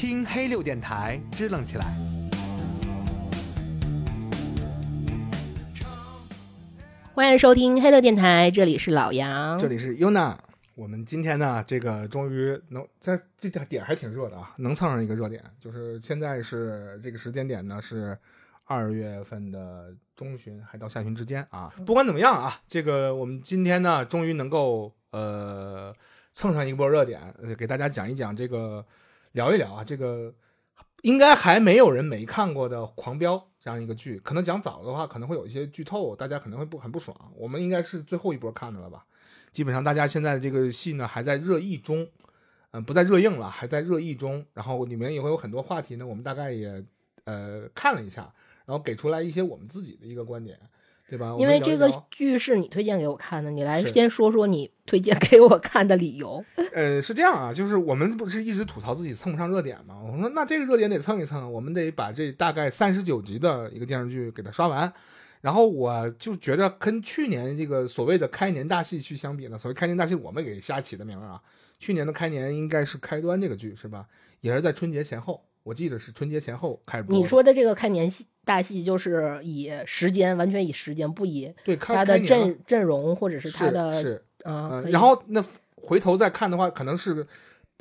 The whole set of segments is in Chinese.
听黑六电台，支棱起来。欢迎收听黑六电台，这里是老杨，这里是 Yuna。我们今天呢，这个终于能在这点点还挺热的啊，能蹭上一个热点，就是现在是这个时间点呢是二月份的中旬还到下旬之间啊。不管怎么样啊，这个我们今天呢终于能够呃蹭上一波热点，呃给大家讲一讲这个聊一聊啊，这个应该还没有人没看过的《狂飙》这样一个剧，可能讲早的话可能会有一些剧透，大家可能会不很不爽。我们应该是最后一波看的了吧？基本上大家现在这个戏呢还在热议中，嗯、不在热映了，还在热议中。然后里面也会有很多话题呢，我们大概也呃看了一下，然后给出来一些我们自己的一个观点，对吧？因为这个剧是你推荐给我看的，你来先说说你推荐给我看的理由。呃，是这样啊，就是我们不是一直吐槽自己蹭不上热点吗？我说那这个热点得蹭一蹭，我们得把这大概三十九集的一个电视剧给它刷完。然后我就觉得跟去年这个所谓的开年大戏去相比呢，所谓开年大戏我们给瞎起的名儿啊，去年的开年应该是开端这个剧是吧？也是在春节前后，我记得是春节前后开播。你说的这个开年戏大戏，就是以时间完全以时间，不以对开他的阵阵容或者是他的是啊、嗯，然后那回头再看的话，可能是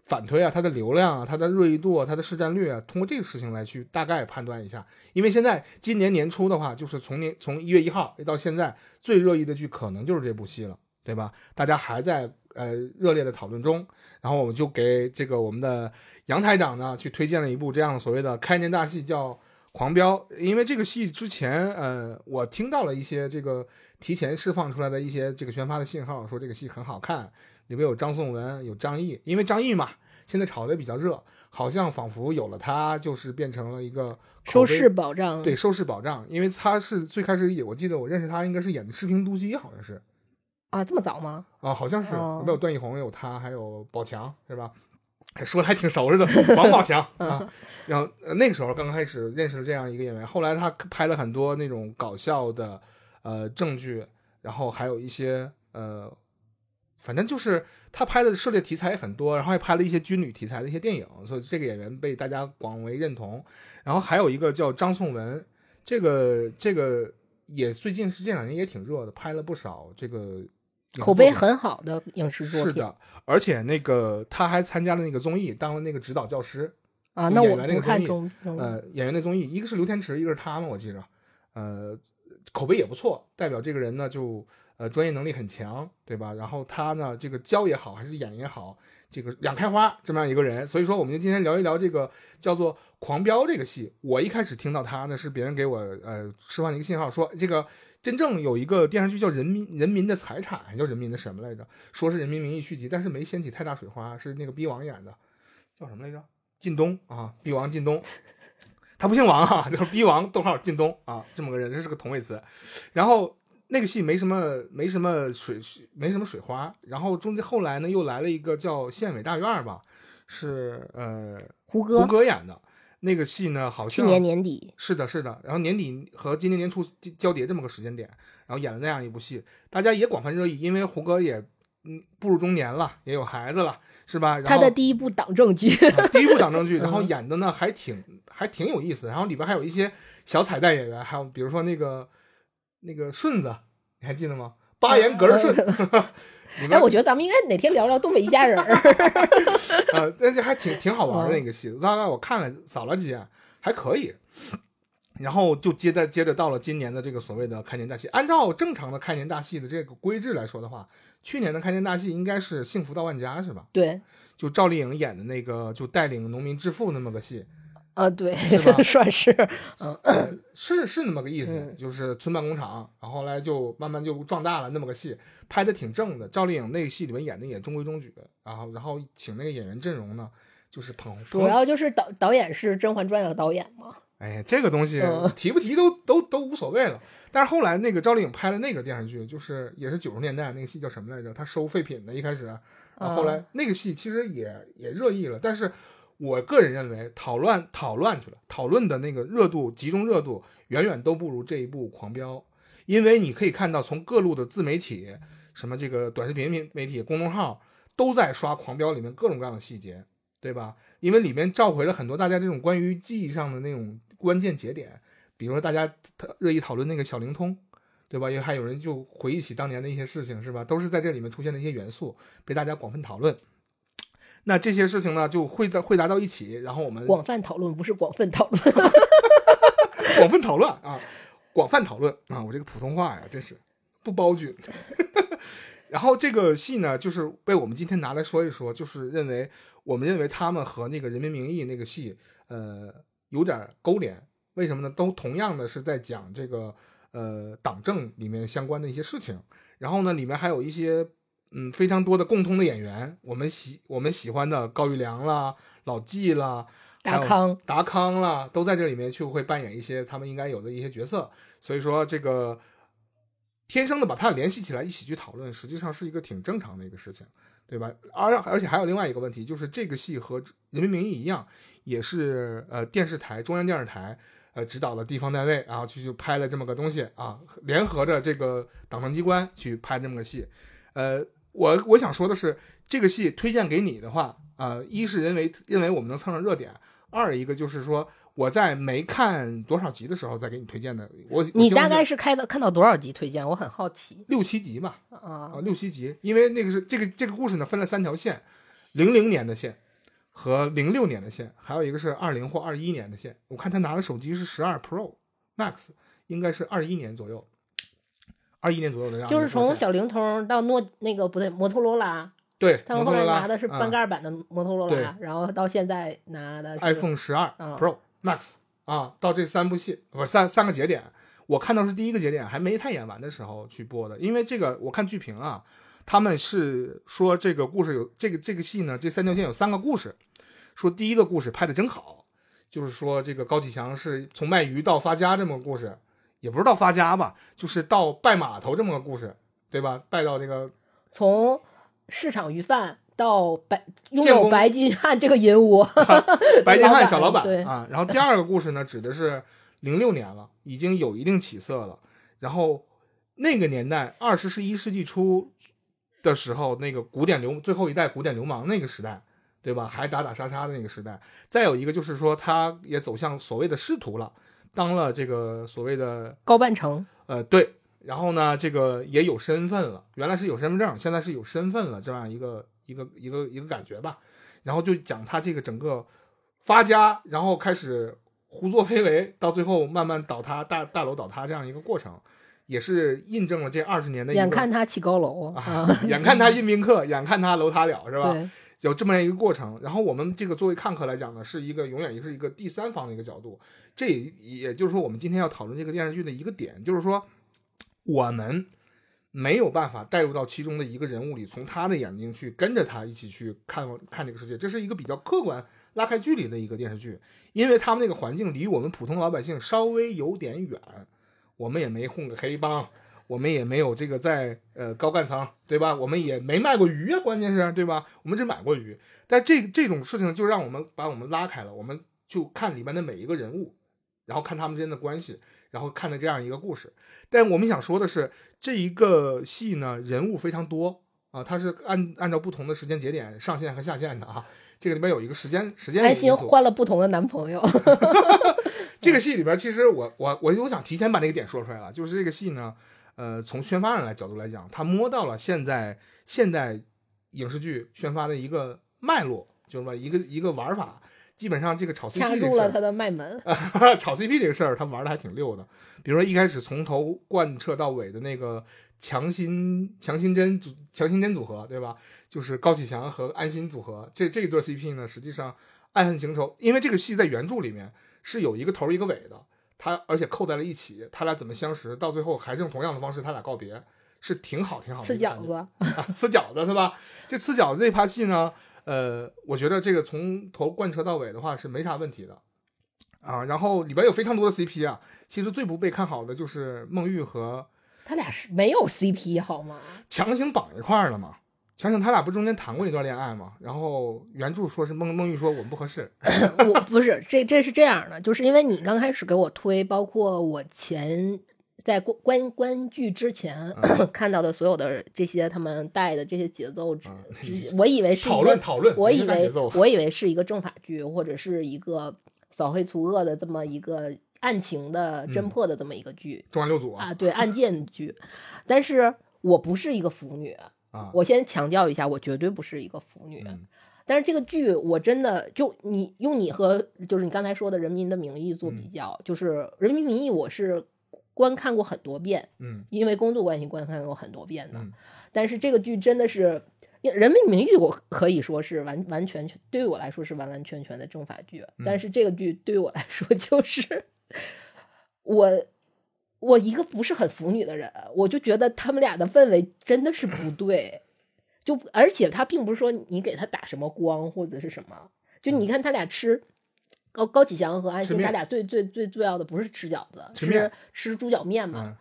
反推啊，它的流量啊，它的热议度啊，它的市占率啊，通过这个事情来去大概判断一下。因为现在今年年初的话，就是从年从一月一号到现在最热议的剧，可能就是这部戏了，对吧？大家还在呃热烈的讨论中，然后我们就给这个我们的杨台长呢去推荐了一部这样所谓的开年大戏，叫《狂飙》。因为这个戏之前，呃，我听到了一些这个提前释放出来的一些这个宣发的信号，说这个戏很好看，里面有张颂文，有张译，因为张译嘛，现在炒的比较热，好像仿佛有了他，就是变成了一个收视保障。对收视保障，因为他是最开始也，我记得我认识他应该是演的《士兵突击》，好像是啊，这么早吗？啊，好像是，哦里面有段奕宏，有他，还有宝强，是吧？哎说的还挺熟似的，王宝强啊。然后、呃那个时候刚开始认识了这样一个演员，后来他拍了很多那种搞笑的呃正剧，然后还有一些呃，反正就是他拍的涉猎题材也很多，然后还拍了一些军旅题材的一些电影，所以这个演员被大家广为认同。然后还有一个叫张颂文，这个这个也最近是这两年也挺热的，拍了不少这个口碑很好的影视作品是的，而且那个他还参加了那个综艺，当了那个指导教师。啊，那我不看员那个综艺呃，演员的综艺，一个是刘天池，一个是他嘛，我记着，呃，口碑也不错，代表这个人呢就呃专业能力很强，对吧？然后他呢这个教也好，还是演也好，这个两开花这么样一个人，所以说我们就今天聊一聊这个叫做《狂飙》这个戏。我一开始听到他呢是别人给我呃释放的一个信号，说这个。真正有一个电视剧叫《人民人民的财产》，还叫人民的什么来着？说是《人民名义》续集，但是没掀起太大水花，是那个逼王演的，叫什么来着？靳东啊，逼王靳东，他不姓王啊，就是逼王逗号靳东啊，这么个人，这是个同位词。然后那个戏没什么没什么水没什么水花，然后中间后来呢又来了一个叫《县委大院》吧，是呃胡歌胡歌演的那个戏呢，好像去年年底是的，是的。然后年底和今年年初交叠这么个时间点，然后演了那样一部戏，大家也广泛热议，因为胡歌也嗯步入中年了，也有孩子了，是吧？然后他的第一部党政剧，啊第一部党政剧，然后嗯演的呢还挺还挺有意思，然后里边还有一些小彩蛋演员，还有比如说那个那个顺子，你还记得吗？八言格儿顺，里哎，我觉得咱们应该哪天聊聊东北一家人儿。呃，但是还挺挺好玩嗯的那个戏，大概我看了扫了几眼，还可以。然后就接着接着到了今年的这个所谓的开年大戏，按照正常的开年大戏的这个规制来说的话，去年的开年大戏应该是《幸福到万家》是吧？对，就赵丽颖演的那个，就带领农民致富那么个戏，啊，对，算是，是是那么个意思，嗯就是村办工厂，然后后来就慢慢就壮大了那么个戏，拍的挺正的。赵丽颖那个戏里面演的也中规中矩，然后然后请那个演员阵容呢，就是捧主要就是导导演是《甄嬛传》的导演嘛。哎，这个东西嗯提不提都都都无所谓了。但是后来那个赵丽颖拍了那个电视剧，就是也是九十年代那个戏叫什么来着？她收废品的，一开始，然后后来那个戏其实也也热议了。但是我个人认为，讨论讨论去了，讨论的那个热度集中热度远远都不如这一部《狂飙》，因为你可以看到从各路的自媒体，什么这个短视频媒媒体、公众号都在刷《狂飙》里面各种各样的细节。对吧？因为里面召回了很多大家这种关于记忆上的那种关键节点，比如说大家热议讨论那个小灵通，对吧？因为还有人就回忆起当年的一些事情，是吧？都是在这里面出现的一些元素，被大家广泛讨论。那这些事情呢，就会到会达到一起，然后我们广泛讨论不是广泛讨论，广泛讨论啊，广泛讨论啊，我这个普通话呀，真是不包君。然后这个戏呢，就是被我们今天拿来说一说，就是认为我们认为他们和那个《人民名义》那个戏，呃，有点勾连。为什么呢？都同样的是在讲这个呃党政里面相关的一些事情。然后呢，里面还有一些嗯非常多的共通的演员，我们喜我们喜欢的高育良啦、老纪啦、达康、达康啦，都在这里面去会扮演一些他们应该有的一些角色。所以说这个。天生的把它联系起来一起去讨论，实际上是一个挺正常的一个事情，对吧？而而且还有另外一个问题，就是这个戏和《人民名义》一样，也是呃电视台中央电视台呃指导的地方单位，然后去去拍了这么个东西啊，联合着这个党政机关去拍这么个戏。呃，我我想说的是，这个戏推荐给你的话，呃，一是认为认为我们能蹭上热点，二一个就是说。我在没看多少集的时候再给你推荐的，我你大概是看到看到多少集推荐？我很好奇。六七集吧，啊，六七集，因为那个是这个这个故事呢分了三条线，零零年的线和零六年的线，还有一个是二零或二一年的线。我看他拿的手机是十二 Pro Max，应该是二一年左右，二一年左右的样子。就是从小灵通到诺那个不对摩托罗拉，对，他们后来拿的是翻盖版的摩托罗拉，然后到现在拿的 iPhone 十二 Pro。Max 啊，到这三部戏不是三三个节点，我看到是第一个节点还没太演完的时候去播的，因为这个我看剧评啊，他们是说这个故事有这个这个戏呢，这三条线有三个故事，说第一个故事拍的真好，就是说这个高启强是从卖鱼到发家这么个故事，也不是到发家吧，就是到拜码头这么个故事，对吧？拜到这个从市场鱼贩。到白拥有白金汉这个银窝 白金汉小老板啊。然后第二个故事呢，指的是零六年了，已经有一定起色了。然后那个年代，二十一世纪初的时候，那个古典流最后一代古典流氓那个时代，对吧？还打打杀杀的那个时代。再有一个就是说，他也走向所谓的仕途了，当了这个所谓的高半城。呃，对。然后呢，这个也有身份了，原来是有身份证，现在是有身份了，这样一个。一个一个一个感觉吧，然后就讲他这个整个发家，然后开始胡作非为，到最后慢慢倒塌，大大楼倒塌这样一个过程，也是印证了这二十年的。眼看他起高楼啊，眼看他印宾客，眼看他楼塌了，是吧？有这么样一个过程。然后我们这个作为看客来讲呢，是一个永远也是一个第三方的一个角度。这也就是说，我们今天要讨论这个电视剧的一个点，就是说我们。没有办法带入到其中的一个人物里，从他的眼睛去跟着他一起去看看这个世界，这是一个比较客观拉开距离的一个电视剧，因为他们那个环境离我们普通老百姓稍微有点远，我们也没混个黑帮，我们也没有这个在呃高干层，对吧？我们也没卖过鱼啊，关键是对吧？我们只买过鱼，但这这种事情就让我们把我们拉开了，我们就看里面的每一个人物，然后看他们之间的关系。然后看的这样一个故事，但我们想说的是，这一个戏呢，人物非常多啊，它是按按照不同的时间节点上线和下线的啊。这个里边有一个时间时间。安心换了不同的男朋友。这个戏里边，其实我我我我想提前把那个点说出来了，就是这个戏呢，呃，从宣发上来角度来讲，他摸到了现在现代影视剧宣发的一个脉络，就是说一个一个玩法。基本上这个炒 CP 掐住了他的卖门，炒 CP 这个事儿他玩的还挺溜的。比如说一开始从头贯彻到尾的那个强心强心针组强心针组合，对吧？就是高启强和安心组合，这这一对 CP 呢，实际上爱恨情仇，因为这个戏在原著里面是有一个头一个尾的，他而且扣在了一起，他俩怎么相识，到最后还是用同样的方式他俩告别，是挺好挺好。吃饺子，吃饺子是吧？这吃饺子这趴戏呢？呃，我觉得这个从头贯彻到尾的话是没啥问题的，啊，然后里边有非常多的 CP 啊，其实最不被看好的就是孟玉和他俩是没有 CP 好吗？强行绑一块儿了嘛，强行他俩不中间谈过一段恋爱吗？然后原著说是孟孟玉说我们不合适，我不是这这是这样的，就是因为你刚开始给我推，包括我前在观观观剧之前、嗯。看到的所有的这些他们带的这些节奏，直我以为是讨论讨论，我以为 我以为是一个政法剧，或者是一个扫黑除恶的这么一个案情的侦嗯。破的这么一个剧、重案六组啊，对案件剧，但是我不是一个腐女，啊，我先强调一下，我绝对不是一个腐女。嗯。但是这个剧我真的就你用你和就是你刚才说的《人民的名义》做嗯。比较，就是《人民名义》我是观看过很多遍，嗯因为工作关系观看过很多遍的。嗯但是这个剧真的是，人民名义》我可以说是完完全全对于我来说是完完全全的政法剧，嗯但是这个剧对于我来说就是 我。我一个不是很腐女的人，我就觉得他们俩的氛围真的是不对，就而且他并不是说你给他打什么光或者是什么，就你看他俩吃高高启强和安心，他俩最最最重要的不是吃饺子，吃面吃猪脚面嘛。嗯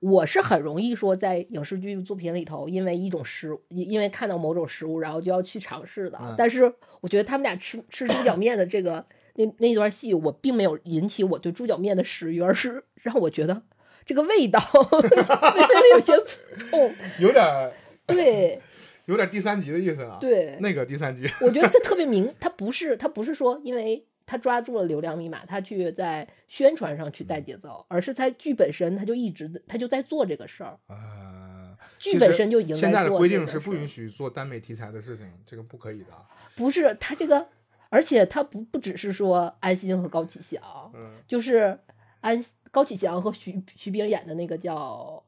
我是很容易说在影视剧作品里头，因为一种食，因因为看到某种食物，然后就要去尝试的。嗯但是我觉得他们俩吃吃猪脚面的这个那那段戏，我并没有引起我对猪脚面的食欲，而是让我觉得这个味道 有些 冲。有点对有点第三集的意思啊。，对，那个第三集，我觉得这特别明，他不是他不是说因为他抓住了流量密码，他去在宣传上去带节奏，而是在剧本身他就一直他就在做这个事儿，呃，剧本身就已经现在的规定是不允许做耽美题材的事情，这个不可以的啊。不是他这个，而且他不不只是说安心和高启强，嗯，就是安高启强和徐徐冰演的那个叫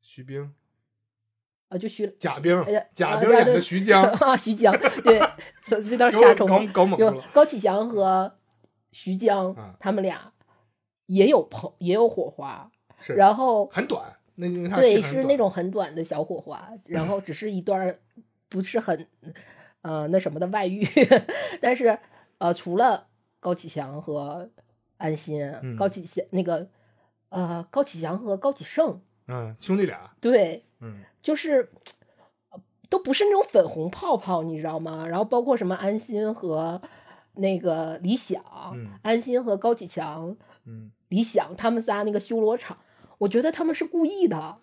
徐冰、啊，就徐贾冰贾冰演的徐江，啊徐江，对，这这段加重了有。高启强和徐江，啊他们俩也有朋也有火花，是，然后很短，那对是那种很短的小火花，然后只是一段不是很呃那什么的外遇，但是呃除了高启强和安心，嗯高启强那个呃高启强和高启盛，嗯兄弟俩，对，嗯就是呃都不是那种粉红泡泡，你知道吗？然后包括什么安心和那个李想，嗯安心和高启强、嗯李想他们仨那个修罗场，我觉得他们是故意的。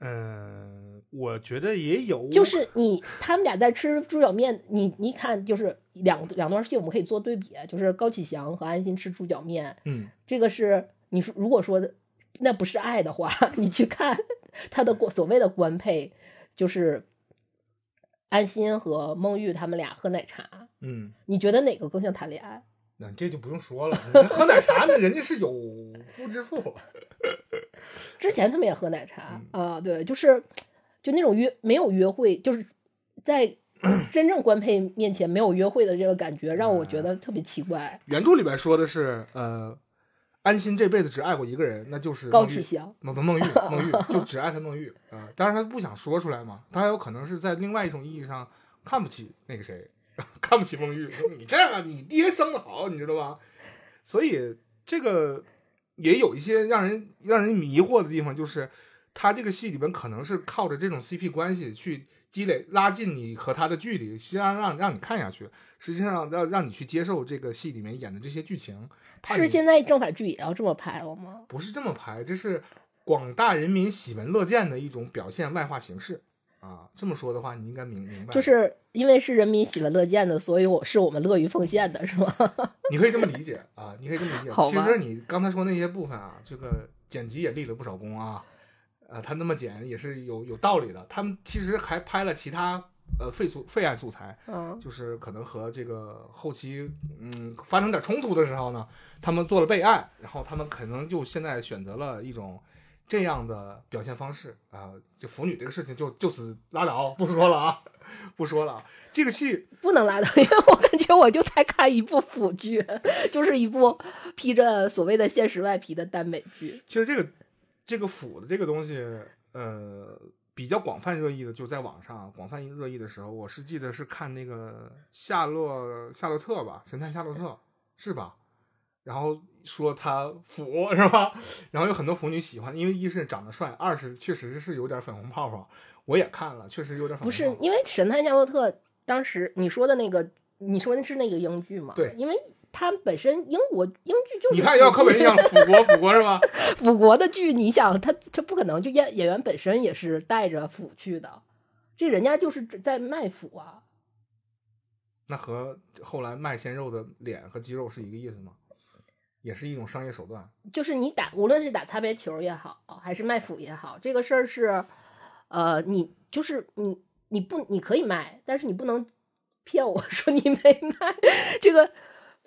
嗯，我觉得也有，就是你他们俩在吃猪脚面，你你看就是两两段戏，我们可以做对比，就是高启强和安心吃猪脚面，嗯这个是你说如果说的那不是爱的话，你去看 他的所谓的官配，就是安心和孟玉他们俩喝奶茶，嗯，你觉得哪个更像谈恋爱？那这就不用说了，喝奶茶那人家是有夫之妇，之前他们也喝奶茶嗯啊、对，就是就那种约没有约会，就是在 真正官配面前没有约会的这个感觉，让我觉得特别奇怪。原著里边说的是，呃，安心这辈子只爱过一个人，那就是高启祥，孟不孟玉，孟玉就只爱他孟玉啊、当然他不想说出来嘛，他有可能是在另外一种意义上看不起那个谁，看不起孟玉，说你这个你爹生的好，你知道吧？所以这个也有一些让人让人迷惑的地方，就是他这个戏里边可能是靠着这种 CP 关系去积累拉近你和他的距离，实际上让让你看下去，实际上让让你去接受这个戏里面演的这些剧情。是现在正法剧也要这么拍了吗？不是这么拍，这是广大人民喜闻乐见的一种表现外化形式啊。这么说的话，你应该明明白，就是因为是人民喜闻乐见的，所以我是我们乐于奉献的，是吗？你可以这么理解啊，你可以这么理解。其实你刚才说那些部分啊，这个剪辑也立了不少功啊，呃，他那么剪也是有有道理的。他们其实还拍了其他呃废素废案素材，嗯，就是可能和这个后期嗯发生点冲突的时候呢，他们做了备案，然后他们可能就现在选择了一种这样的表现方式啊、就腐女这个事情就就此拉倒，不说了啊，不说了啊。这个戏不能拉倒，因为我感觉我就在看一部腐剧，就是一部披着所谓的现实外皮的耽美剧。其实这个这个腐的这个东西，呃，比较广泛热议的，就在网上广泛热议的时候，我是记得是看那个夏洛夏洛特吧，神探夏洛特是吧？然后说他腐是吧？然后有很多腐女喜欢，因为一是长得帅，二是确实是有点粉红泡泡。我也看了，确实有点粉红泡泡。不是因为《神探夏洛特》当时你说的那个，你说的是那个英剧吗？对因为它本身英国英剧就是你看，要课本一样，腐国腐国是吧？腐国的剧，你想他他不可能就演演员本身也是带着腐去的，这人家就是在卖腐啊。那和后来卖鲜肉的脸和肌肉是一个意思吗？也是一种商业手段。就是你打，无论是打擦边球也好，还是卖腐也好，这个事儿是，呃，你就是你你不你可以卖，但是你不能骗我说你没卖。这个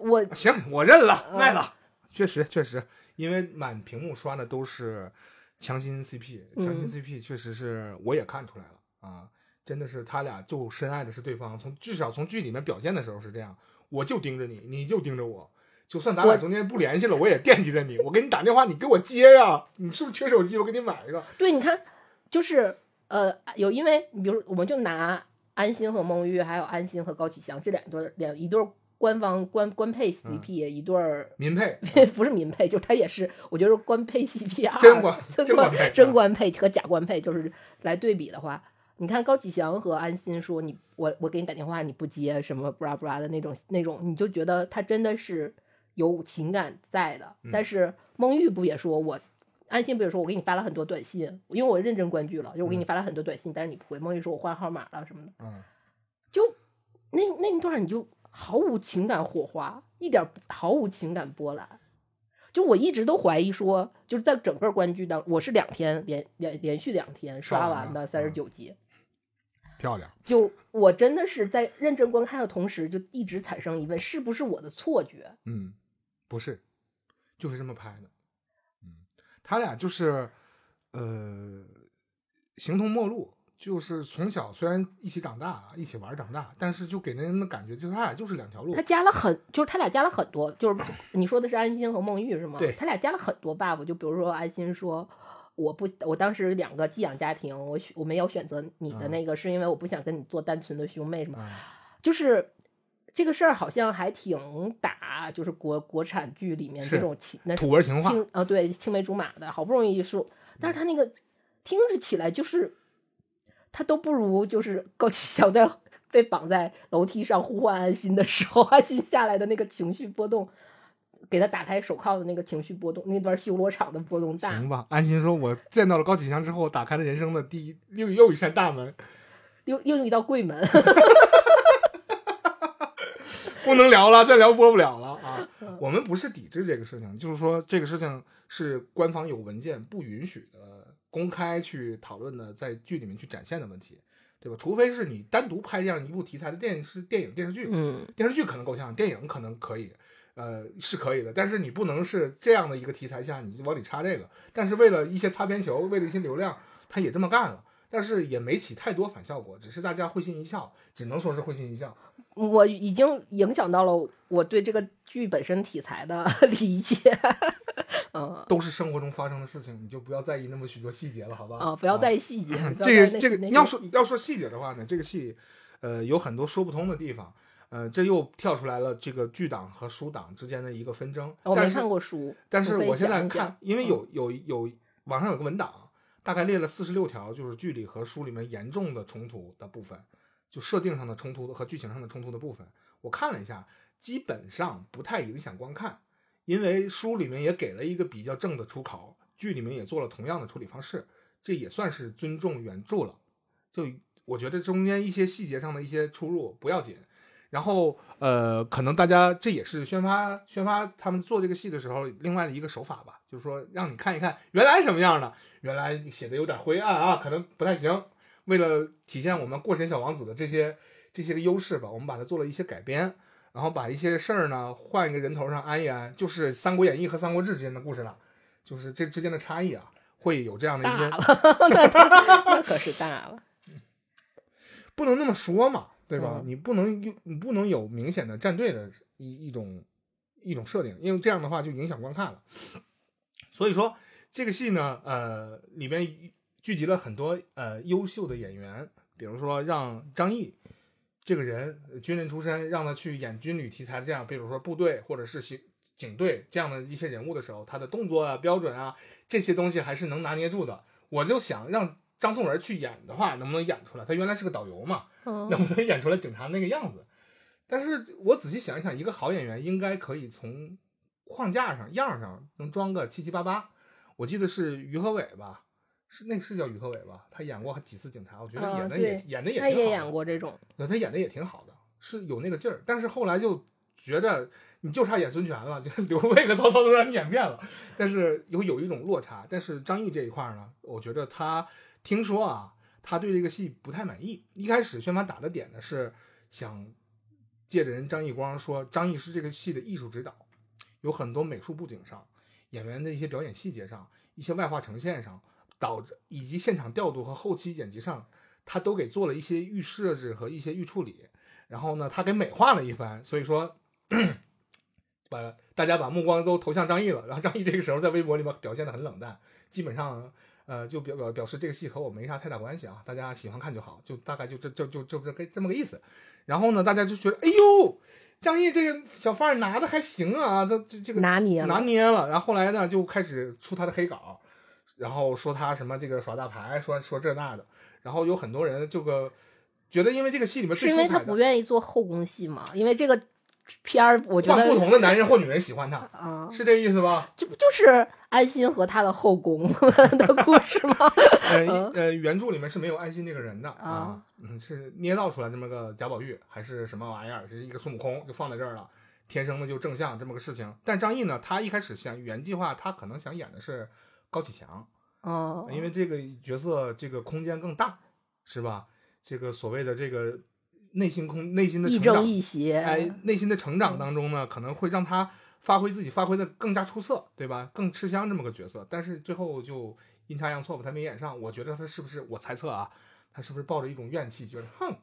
我行，我认了，嗯卖了。确实确实，因为满屏幕刷的都是强心 CP，强心嗯 CP 确实是我也看出来了啊，真的是他俩就深爱的是对方，从至少从剧里面表现的时候是这样，我就盯着你，你就盯着我。就算咱俩中间不联系了，我也惦记着你。我给你打电话，你给我接呀！你是不是缺手机？我给你买一个。对，你看，就是呃，有因为你比如我们就拿安心和孟玉，还有安心和高启祥这两对儿两一对儿官方官官配 CP，、一对儿民配，不是民配，就他也是，我觉得官配 CP 啊，真官真真官配啊真官配和假官配，就是来对比的话，你看高启祥和安心说你我我给你打电话你不接什么布拉布拉的那种那种，你就觉得他真的是有情感在的。嗯但是孟玉不也说我安心不也说我给你发了很多短信，因为我认真关注了，就我给你发了很多短信，但是你不回。孟玉说我换号码了什么的，嗯，就那那一段你就毫无情感火花，一点毫无情感波澜。就我一直都怀疑说，就是在整个观剧当，我是两天连连连续两天刷刷完的三十嗯九集，漂亮。就我真的是在认真观看的同时，就一直产生疑问，是不是我的错觉？嗯，不是，就是这么拍的。嗯，他俩就是呃形同陌路，就是从小虽然一起长大，一起玩长大，但是就给人的感觉就是他俩就是两条路他。加了很，就是他俩加了很多，就是 你说的是安心和孟玉是吗？对他俩加了很多 buff，就比如说安心说。我不，我当时两个寄养家庭，我选我没有选择你的嗯那个，是因为我不想跟你做单纯的兄妹什么。啊，就是这个事儿好像还挺打，就是国国产剧里面这种情那土味情话。青啊对青梅竹马的，好不容易说，但是他那个听着起来就是，他都不如就是高启强在被绑在楼梯上呼唤安心的时候，安心下来的那个情绪波动，给他打开手铐的那个情绪波动，那段修罗场的波动大行。吧，安心说，我见到了高启强之后，打开了人生的第一又又一扇大门，又又一道柜门，不能聊了，再聊播不了了啊！嗯我们不是抵制这个事情，就是说这个事情是官方有文件不允许的公开去讨论的，在剧里面去展现的问题，对吧？除非是你单独拍这样一部题材的电视、电影、电视剧，嗯，电视剧可能够呛，电影可能可以，呃，是可以的，但是你不能是这样的一个题材下，你就往里插这个。但是为了一些擦边球，为了一些流量，他也这么干了，但是也没起太多反效果，只是大家会心一笑，只能说是会心一笑。我已经影响到了我对这个剧本身题材的 理解。嗯都是生活中发生的事情，你就不要在意那么许多细节了，好吧？啊，不要在意细节。这个这个，你要说要说细节的话呢，这个戏，呃，有很多说不通的地方，呃，这又跳出来了这个剧党和书党之间的一个纷争。但是我没看过书，但是我现在看，因为嗯有有有网上有个文档，大概列了四十六条，就是剧里和书里面严重的冲突的部分，就设定上的冲突和剧情上的冲突的部分，我看了一下，基本上不太影响观看，因为书里面也给了一个比较正的出口，剧里面也做了同样的处理方式，这也算是尊重原著了。就我觉得中间一些细节上的一些出入不要紧。然后，呃，可能大家这也是宣发宣发他们做这个戏的时候另外的一个手法吧，就是说让你看一看原来什么样的，原来写的有点灰暗啊，可能不太行。为了体现我们过神小王子的这些这些个优势吧，我们把它做了一些改编，然后把一些事儿呢换一个人头上安一安，就是《三国演义》和《三国志》之间的故事了，就是这之间的差异啊，会有这样的一些大了，那 那可是大了。不能那么说嘛，对吧？嗯你不能有你不能有明显的站队的一一种一种设定，因为这样的话就影响观看了。所以说这个戏呢，呃，里面聚集了很多呃优秀的演员，比如说让张译这个人呃军人出身，让他去演军旅题材的这样，比如说部队或者是警警队这样的一些人物的时候，他的动作啊、标准啊这些东西还是能拿捏住的。我就想让张颂文去演的话，能不能演出来？他原来是个导游嘛，嗯能不能演出来警察那个样子？但是我仔细想一想，一个好演员应该可以从框架上、样上能装个七七八八。我记得是于和伟吧，是那个是叫于和伟吧？他演过几次警察，我觉得啊演的也、对演的也挺他也。演过这种，对，他演的也挺好的，是有那个劲儿。但是后来就觉着你就差演孙权了，就刘备和曹操都让你演遍了，但是有有一种落差。但是张译这一块儿呢，我觉得他听说啊，他对这个戏不太满意。一开始宣发打的点呢是想借着人张艺光说，张译是这个戏的艺术指导，有很多美术布景上、演员的一些表演细节上、一些外化呈现上，导致以及现场调度和后期剪辑上，他都给做了一些预设置和一些预处理。然后呢，他给美化了一番，所以说把大家把目光都投向张译了。然后张译这个时候在微博里面表现的很冷淡，基本上呃就表表表示这个戏和我没啥太大关系啊，大家喜欢看就好，就大概就这就就就这个这么个意思。然后呢，大家就觉得哎呦，张译这个小范儿拿的还行啊，这这这个拿捏了拿捏了。然后后来呢，就开始出他的黑稿，然后说他什么这个耍大牌，说说这那的。然后有很多人这个觉得，因为这个戏里面是因为他不愿意做后宫戏嘛？因为这个片儿，我觉得不同的男人或女人喜欢他，啊，是这意思吧？这不就是安心和他的后宫 的故事吗？呃呃，原著里面是没有安心这个人的啊啊，嗯，是捏造出来这么个贾宝玉还是什么玩意儿？是一个孙悟空就放在这儿了，天生的就正向这么个事情。但张译呢，他一开始想原计划，他可能想演的是高启强，哦，因为这个角色这个空间更大，是吧？这个所谓的这个内心空内心的亦成长正亦邪，哎，内心的成长当中呢，可能会让他发挥自己，发挥的更加出色，对吧？更吃香这么个角色，但是最后就阴差阳错把他没演上。我觉得他是不是，我猜测啊，他是不是抱着一种怨气，觉得哼，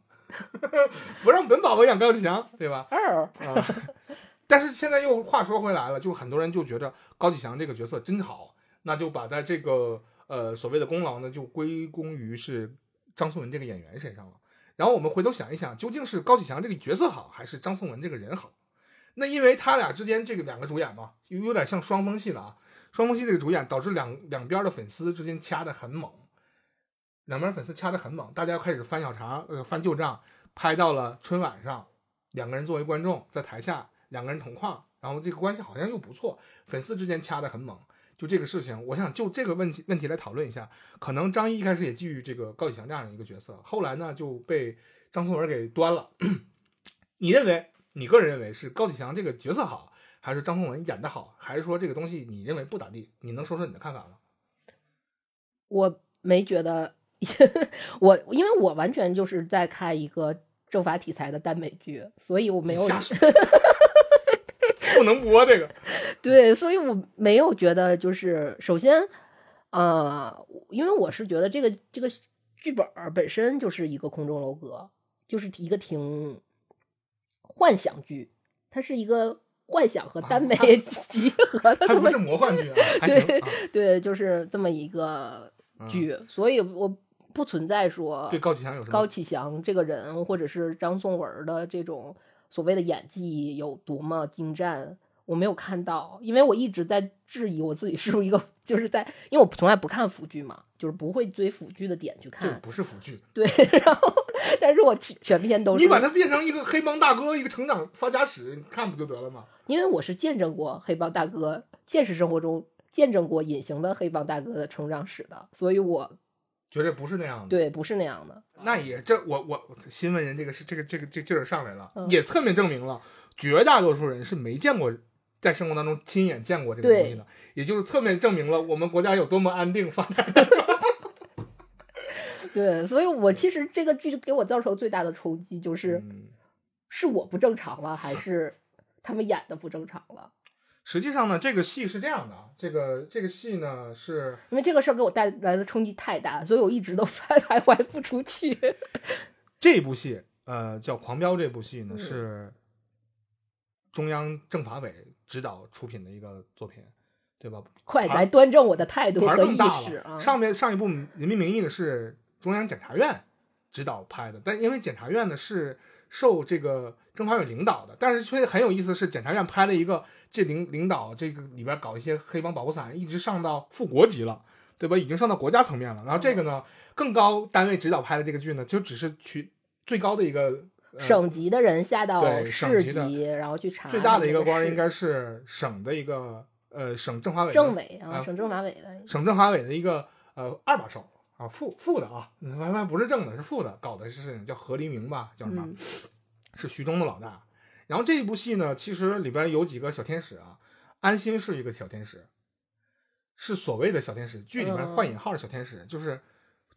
不让本宝宝演高启强，对吧？二啊，但是现在又话说回来了，就很多人就觉得高启强这个角色真好，那就把在这个呃所谓的功劳呢，就归功于是张颂文这个演员身上了。然后我们回头想一想，究竟是高启强这个角色好，还是张颂文这个人好？那因为他俩之间这个两个主演嘛，有有点像双峰戏了啊。双峰戏这个主演导致两两边的粉丝之间掐得很猛，两边粉丝掐得很猛，大家开始翻小肠，呃，翻旧账，拍到了春晚上，两个人作为观众在台下，两个人同框，然后这个关系好像又不错，粉丝之间掐得很猛。就这个事情，我想就这个问题问题来讨论一下。可能张译一开始也觊觎这个高启强这样的一个角色，后来呢就被张颂文给端了。你认为，你个人认为是高启强这个角色好，还是张颂文演的好，还是说这个东西你认为不咋地？你能说说你的看法吗？我没觉得，我因为我完全就是在看一个政法题材的耽美剧，所以我没有 不能播这个。对，所以我没有觉得就是首先，呃，因为我是觉得这个这个剧本儿本身就是一个空中楼阁，就是一个挺幻想剧，它是一个幻想和耽美啊集合的这么它不是魔幻剧啊，对啊。对，就是这么一个嗯剧，所以我不存在说对高启强有什么？高启强这个人，或者是张颂文的这种所谓的演技有多么精湛，我没有看到，因为我一直在质疑我自己是不是一个，就是在，因为我从来不看腐剧嘛，就是不会追腐剧的点去这看，不是腐剧，对，然后，但是我全全篇都是，你把它变成一个黑帮大哥，一个成长发家史，你看不就得了吗？因为我是见证过黑帮大哥现实生活中见证过隐形的黑帮大哥的成长史的，所以我绝对不是那样的。对不是那样的，那也这我我新闻人这个是这个这个这劲儿上来了，嗯也侧面证明了绝大多数人是没见过，在生活当中亲眼见过这个东西的，也就是侧面证明了我们国家有多么安定发展。对，所以我其实这个剧给我造成最大的冲击就是。嗯是我不正常了，还是他们演的不正常了？实际上呢，这个戏是这样的，啊，这个这个戏呢是因为这个事儿给我带来的冲击太大，所以我一直都徘徘徊不出去。这部戏，呃，叫《狂飙》这部戏呢嗯是中央政法委指导出品的一个作品，对吧？快来端正我的态度和意牌儿更大了。识啊！上面上一部《人民名义》呢是中央检察院指导拍的，但因为检察院呢是受这个政法委领导的，但是却很有意思的是，检察院拍了一个这领领导这个里边搞一些黑帮保护伞，一直上到副国级了。对吧？已经上到国家层面了。然后这个呢，更高单位指导拍的这个剧呢，就只是取最高的一个呃省级的人下到市级然后去查最大的一个官儿应该是省的一个呃省政法委政委啊，啊省政法委的，省政法委的一个呃二把手啊，负负的啊，完完不是正的，是负的，搞的事情叫何黎明吧，叫什么？嗯是徐忠的老大。然后这一部戏呢，其实里边有几个小天使啊，安心是一个小天使，是所谓的小天使，剧里边嗯换引号的小天使，就是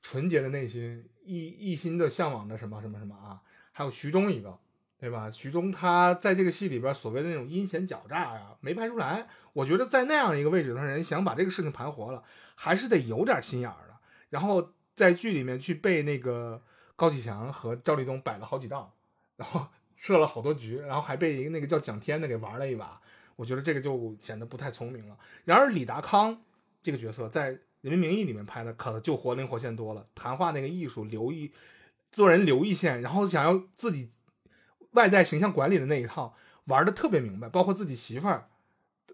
纯洁的内心，一一心的向往的什么什么什么啊。还有徐忠一个，对吧？徐忠他在这个戏里边所谓的那种阴险狡诈呀，没拍出来。我觉得在那样一个位置的人，想把这个事情盘活了，还是得有点心眼儿的。然后在剧里面去被那个高启强和赵立东摆了好几道，然后 设了好多局，然后还被一个那个叫蒋天的给玩了一把。我觉得这个就显得不太聪明了。然而李达康这个角色在《人民名义》里面拍的可就活灵活现多了，谈话那个艺术留一做人留一线，然后想要自己外在形象管理的那一套玩的特别明白，包括自己媳妇儿。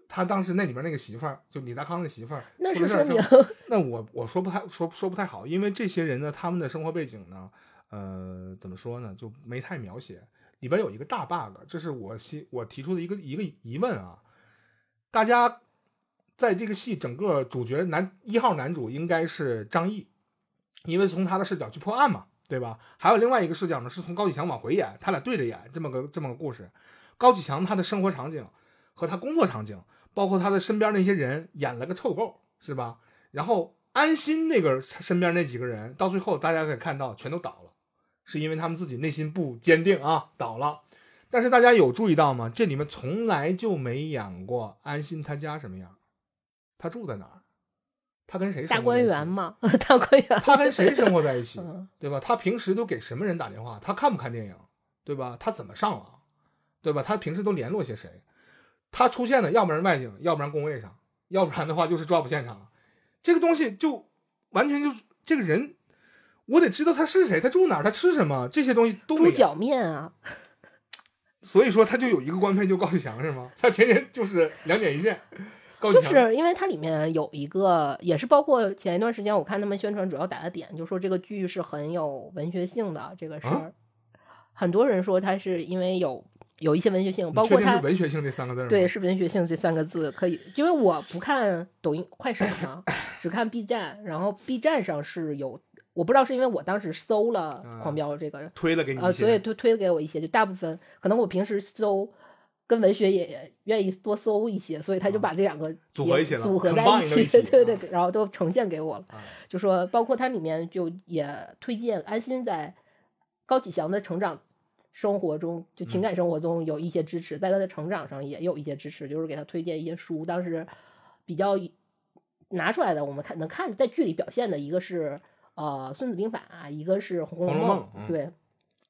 他当时那里边那个媳妇儿，就李达康的媳妇儿，那是说明那我我说不太说说不太好，因为这些人呢，他们的生活背景呢，呃，怎么说呢，就没太描写。里边有一个大 bug，这是我希我提出的一个一个疑问啊。大家在这个戏整个主角男一号男主应该是张译，因为从他的视角去破案嘛，对吧？还有另外一个视角呢，是从高启强往回演，他俩对着演这么个这么个故事。高启强他的生活场景和他工作场景，包括他的身边那些人演了个臭够，是吧？然后安心那个身边那几个人，到最后大家可以看到全都倒了，是因为他们自己内心不坚定啊，倒了。但是大家有注意到吗？这里面从来就没演过安心他家什么样，他住在哪儿，他跟谁生大观活在一起园嘛，大观园，他跟谁生活在一 起，嗯对吧？他平时都给什么人打电话？他看不看电影，对吧？他怎么上网，对吧？他平时都联络些谁？他出现的，要不然外景，要不然工位上，要不然的话就是抓捕现场。这个东西就完全就是这个人，我得知道他是谁，他住哪儿，他吃什么，这些东西都。猪脚面啊，所以说他就有一个官配，就高启强是吗？他天天就是两点一线。高就是因为它里面有一个，也是包括前一段时间我看他们宣传主要打的点，就说这个剧是很有文学性的这个事儿。啊很多人说他是因为有有一些文学性，包括它文学性这三个字？对，是文学性这三个字可以，因为我不看抖音、快手嘛，只看 B 站，然后 B 站上是有，我不知道是因为我当时搜了啊狂飙这个，推了给你呃，一些所以推推给我一些，就大部分可能我平时搜跟文学也愿意多搜一些，所以他就啊把这两个结组合一起了组合在一起 对对啊，然后都呈现给我了。啊就说包括它里面就也推荐安心在高启强的成长生活中，就情感生活中有一些支持，在他的成长上也有一些支持，就是给他推荐一些书。当时比较拿出来的，我们看能看在剧里表现的一个是呃《孙子兵法》，一个是《红楼梦》嗯对，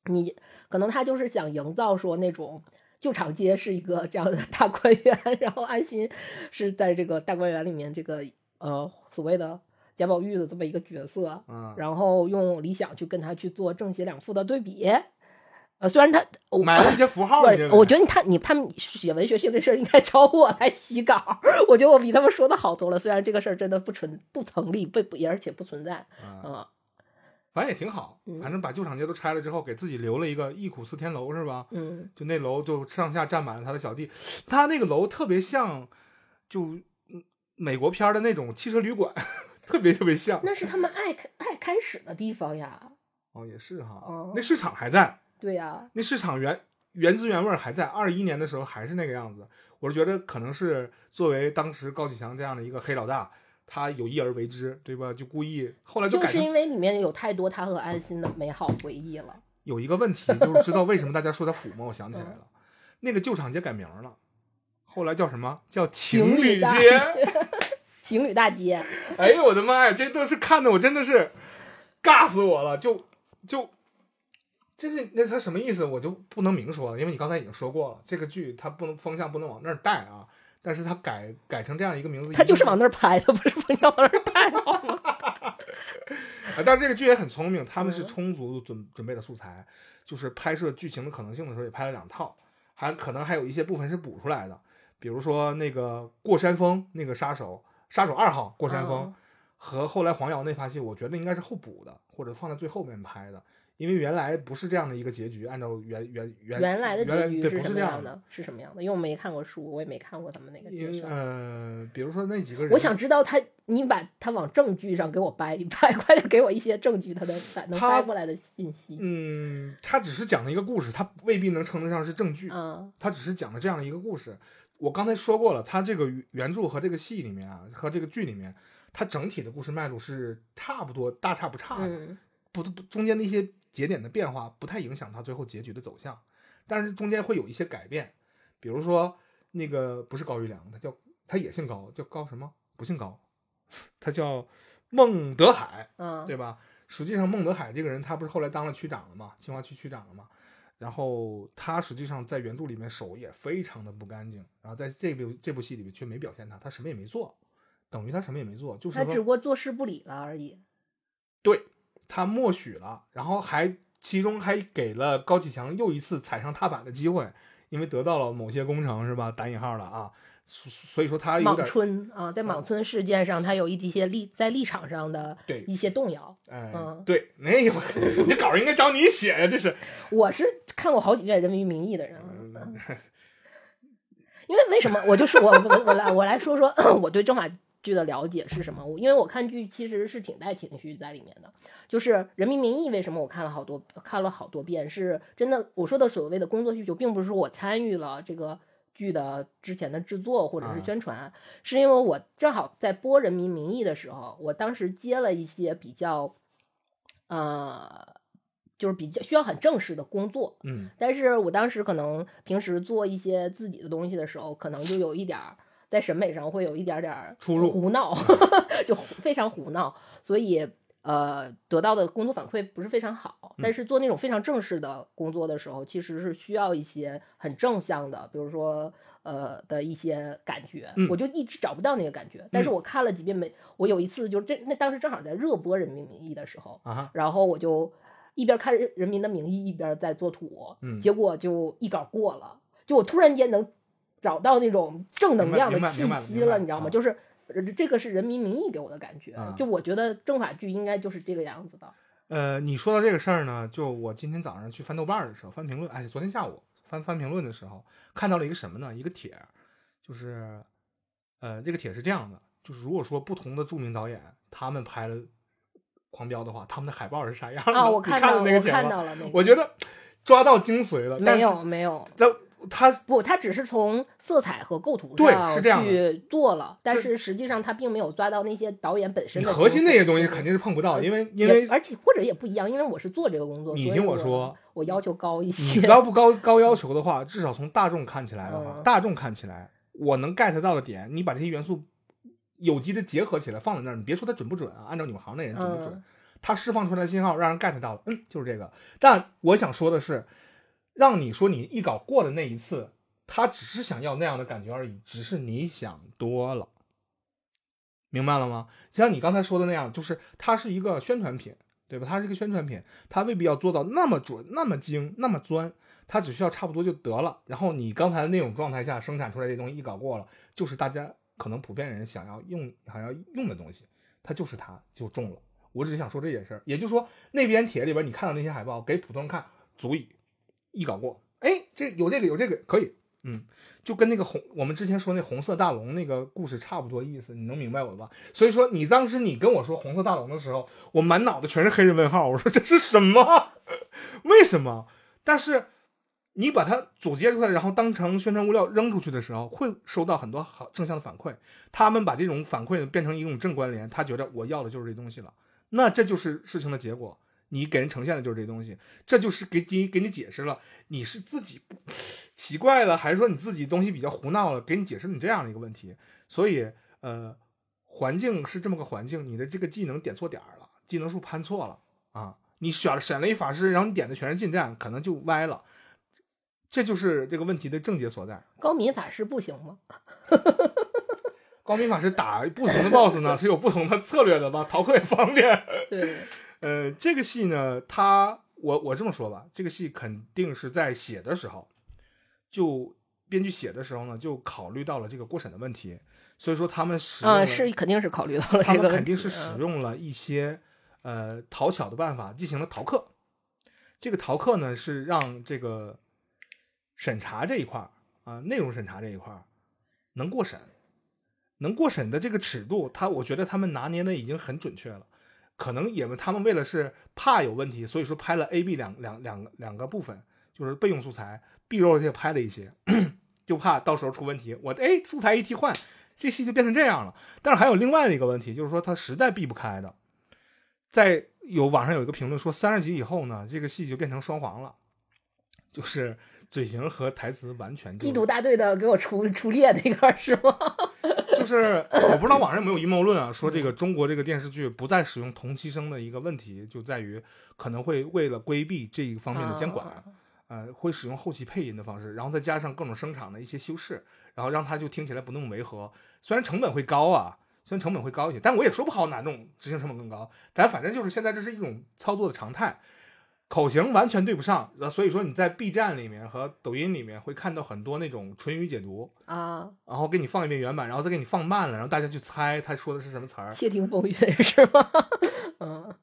你可能他就是想营造说那种。旧厂街是一个这样的大观园，然后安心是在这个大观园里面这个呃所谓的贾宝玉的这么一个角色，嗯，然后用理想去跟他去做正邪两副的对比。呃，虽然他我买了一些符号，我我觉得他你他们写文学性这事儿应该找我来洗稿，我觉得我比他们说的好多了。虽然这个事儿真的不存不成立，不不也而且不存在，啊，嗯，反正也挺好，嗯反正把旧厂街都拆了之后，给自己留了一个忆苦思天楼，是吧？嗯，就那楼就上下站满了他的小弟，他那个楼特别像，就嗯美国片儿的那种汽车旅馆，特别特别像。那是他们爱开爱开始的地方呀，哦，也是哈，哦那市场还在，对呀，那市场原原汁原味儿还在，二一年的时候还是那个样子。我是觉得可能是作为当时高启强这样的一个黑老大，他有意而为之，对吧？就故意后来就改成就是因为里面有太多他和安心的美好回忆了。有一个问题，就是知道为什么大家说他腐吗？我想起来了，那个旧厂街改名了，后来叫什么？叫情侣街。情侣大街，哎呦我的妈呀，这都是看的我真的是尬死我了，就就。真的，那他什么意思？我就不能明说了，因为你刚才已经说过了，这个剧它不能风向不能往那儿带啊。但是他改改成这样一个名字，他就是往那那儿拍的，不是不想往那儿拍好吗？啊，但是这个剧也很聪明，他们是嗯充足准准备的素材，就是拍摄剧情的可能性的时候也拍了两套，还可能还有一些部分是补出来的，比如说那个过山峰那个杀手，杀手二号过山峰、嗯和后来黄瑶那发戏，我觉得应该是后补的，或者放在最后面拍的，因为原来不是这样的一个结局，按照原原原原来的结局是不是这样什么样的？是什么样的？因为我没看过书，我也没看过他们那个因为介绍。呃，比如说那几个人，我想知道他，你把他往证据上给我掰一掰，快点给我一些证据，他能能掰过来的信息。嗯，他只是讲了一个故事，他未必能称得上是证据，嗯他只是讲了这样的一个故事。我刚才说过了，他这个原著和这个戏里面啊，和这个剧里面，它整体的故事脉络是差不多，大差不差的。嗯不不中间的一些节点的变化不太影响它最后结局的走向，但是中间会有一些改变，比如说那个不是高育良，他叫他也姓高，叫高什么？不姓高，他叫孟德海，嗯，对吧？实际上孟德海这个人，他不是后来当了区长了嘛，清华区区长了嘛。然后他实际上在原著里面手也非常的不干净，然后在这部这部戏里面却没表现他，他什么也没做，等于他什么也没做，就是说他只不过坐视不理了而已。对他默许了，然后还其中还给了高启强又一次踩上踏板的机会，因为得到了某些工程是吧？打引号了啊，所所以说他有莽点村啊，在莽村事件上，他有一些立在立场上的对一些动摇。哎嗯，对，那我 这稿应该找你写呀，这是。我是看过好几遍《人民名义》的人 因为为什么？我就说我我我来我来说说 我对政法剧的了解是什么？我因为我看剧其实是挺带情绪在里面的。就是《人民名义》，为什么我看了好多看了好多遍？是真的，我说的所谓的工作需求，并不是说我参与了这个剧的之前的制作或者是啊宣传，是因为我正好在播《人民名义》的时候，我当时接了一些比较，呃，就是比较需要很正式的工作，嗯但是我当时可能平时做一些自己的东西的时候，可能就有一点儿在审美上会有一点点儿出入胡闹，就非常胡闹，所以呃得到的工作反馈不是非常好。嗯。但是做那种非常正式的工作的时候，其实是需要一些很正向的，比如说呃的一些感觉，嗯。我就一直找不到那个感觉。但是我看了几遍没，我有一次就这那当时正好在热播《人民名义》的时候，然后我就一边看人《人民的名义》，一边在做图，嗯。结果就一稿过了，就我突然间能找到那种正能量的气息了，你知道吗？就是呃这个是《人民名义》给我的感觉，啊就我觉得政法剧应该就是这个样子的。呃，你说到这个事儿呢，就我今天早上去翻豆瓣的时候，翻评论，哎，昨天下午翻翻评论的时候，看到了一个什么呢？一个帖，就是，呃，这个帖是这样的，就是如果说不同的著名导演他们拍了《狂飙》的话，他们的海报是啥样的？啊，我看看到了，我了那个帖吗？看到了那个，我觉得抓到精髓了，没有没有。那他不，他只是从色彩和构图对上是这样去做了，但是实际上他并没有抓到那些导演本身的核心那些东西肯定是碰不到，呃因为因为而且或者也不一样，因为我是做这个工作，你听我说，我要求高一你些。高不高高要求的话，至少从大众看起来的话，嗯大众看起来我能 get 到的点，你把这些元素有机的结合起来放在那儿，你别说它准不准啊，按照你们行内人准不准，嗯它释放出来的信号让人 get 到了，嗯，就是这个。但我想说的是，让你说你一稿过了那一次，他只是想要那样的感觉而已，只是你想多了。明白了吗？像你刚才说的那样，就是它是一个宣传品，对吧？它是一个宣传品，它未必要做到那么准、那么精、那么钻，它只需要差不多就得了。然后你刚才那种状态下生产出来这东西一搞过了，就是大家可能普遍人想要用、想要用的东西，它就是它就中了。我只是想说这件事儿，也就是说，那边帖里边你看到那些海报，给普通人看足以一搞过。哎，这有这个有这个可以，嗯，就跟那个红我们之前说那红色大龙那个故事差不多意思，你能明白我吧？所以说你当时你跟我说红色大龙的时候，我满脑子全是黑人问号，我说这是什么？为什么？但是你把它组接出来，然后当成宣传物料扔出去的时候，会收到很多好正向的反馈。他们把这种反馈变成一种正关联，他觉得我要的就是这东西了，那这就是事情的结果。你给人呈现的就是这东西，这就是给给给你解释了，你是自己不奇怪了，还是说你自己东西比较胡闹了？给你解释你这样的一个问题。所以，呃，环境是这么个环境，你的这个技能点错点儿了，技能树攀错了啊！你选了选了一法师，然后你点的全是近战，可能就歪了。这就是这个问题的症结所在。高敏法师不行吗？高敏法师打不同的 BOSS 呢，是有不同的策略的吧？逃课也方便。对，呃，这个戏呢，他我我这么说吧，这个戏肯定是在写的时候，就编剧写的时候呢，就考虑到了这个过审的问题，所以说他们使啊，是肯定是考虑到了这个问题，肯定是使嗯用了一些呃讨巧的办法进行了逃课。这个逃课呢是让这个审查这一块儿啊，内容审查这一块儿能过审，能过审的这个尺度，他我觉得他们拿捏的已经很准确了。可能也他们为了是怕有问题，所以说拍了 A、B 两两两两个部分，就是备用素材，B 肉也拍了一些，就怕到时候出问题。我哎，素材一替换，这戏就变成这样了。但是还有另外的一个问题，就是说他实在避不开的，在有网上有一个评论说，三十集以后呢，这个戏就变成双簧了，就是嘴型和台词完全就缉毒大队的给我出出列那个是吗？就是我不知道网上有没有阴谋论啊，说这个中国这个电视剧不再使用同期声的一个问题，就在于可能会为了规避这一方面的监管，啊呃，会使用后期配音的方式，然后再加上各种声场的一些修饰，然后让它就听起来不那么违和。虽然成本会高啊，虽然成本会高一些，但我也说不好哪种执行成本更高。咱反正就是现在这是一种操作的常态，口型完全对不上，呃所以说你在 B 站里面和抖音里面会看到很多那种唇语解读，啊，然后给你放一遍原版，然后再给你放慢了，然后大家去猜他说的是什么词儿。窃听风云是吗？嗯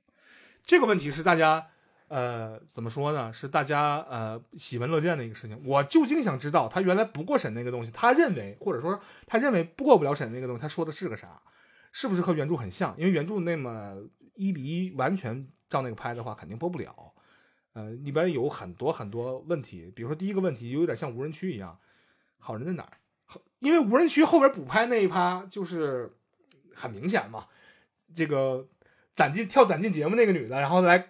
这个问题是大家呃怎么说呢？是大家呃喜闻乐见的一个事情。我究竟想知道他原来不过审那个东西，他认为或者说他认为过不了审那个东西，他说的是个啥？是不是和原著很像？因为原著那么一比一完全照那个拍的话，肯定播不了。呃，里边有很多很多问题，比如说第一个问题有点像无人区一样，好人在哪儿？因为无人区后边补拍那一趴就是很明显嘛，这个攒进跳攒进节目那个女的，然后来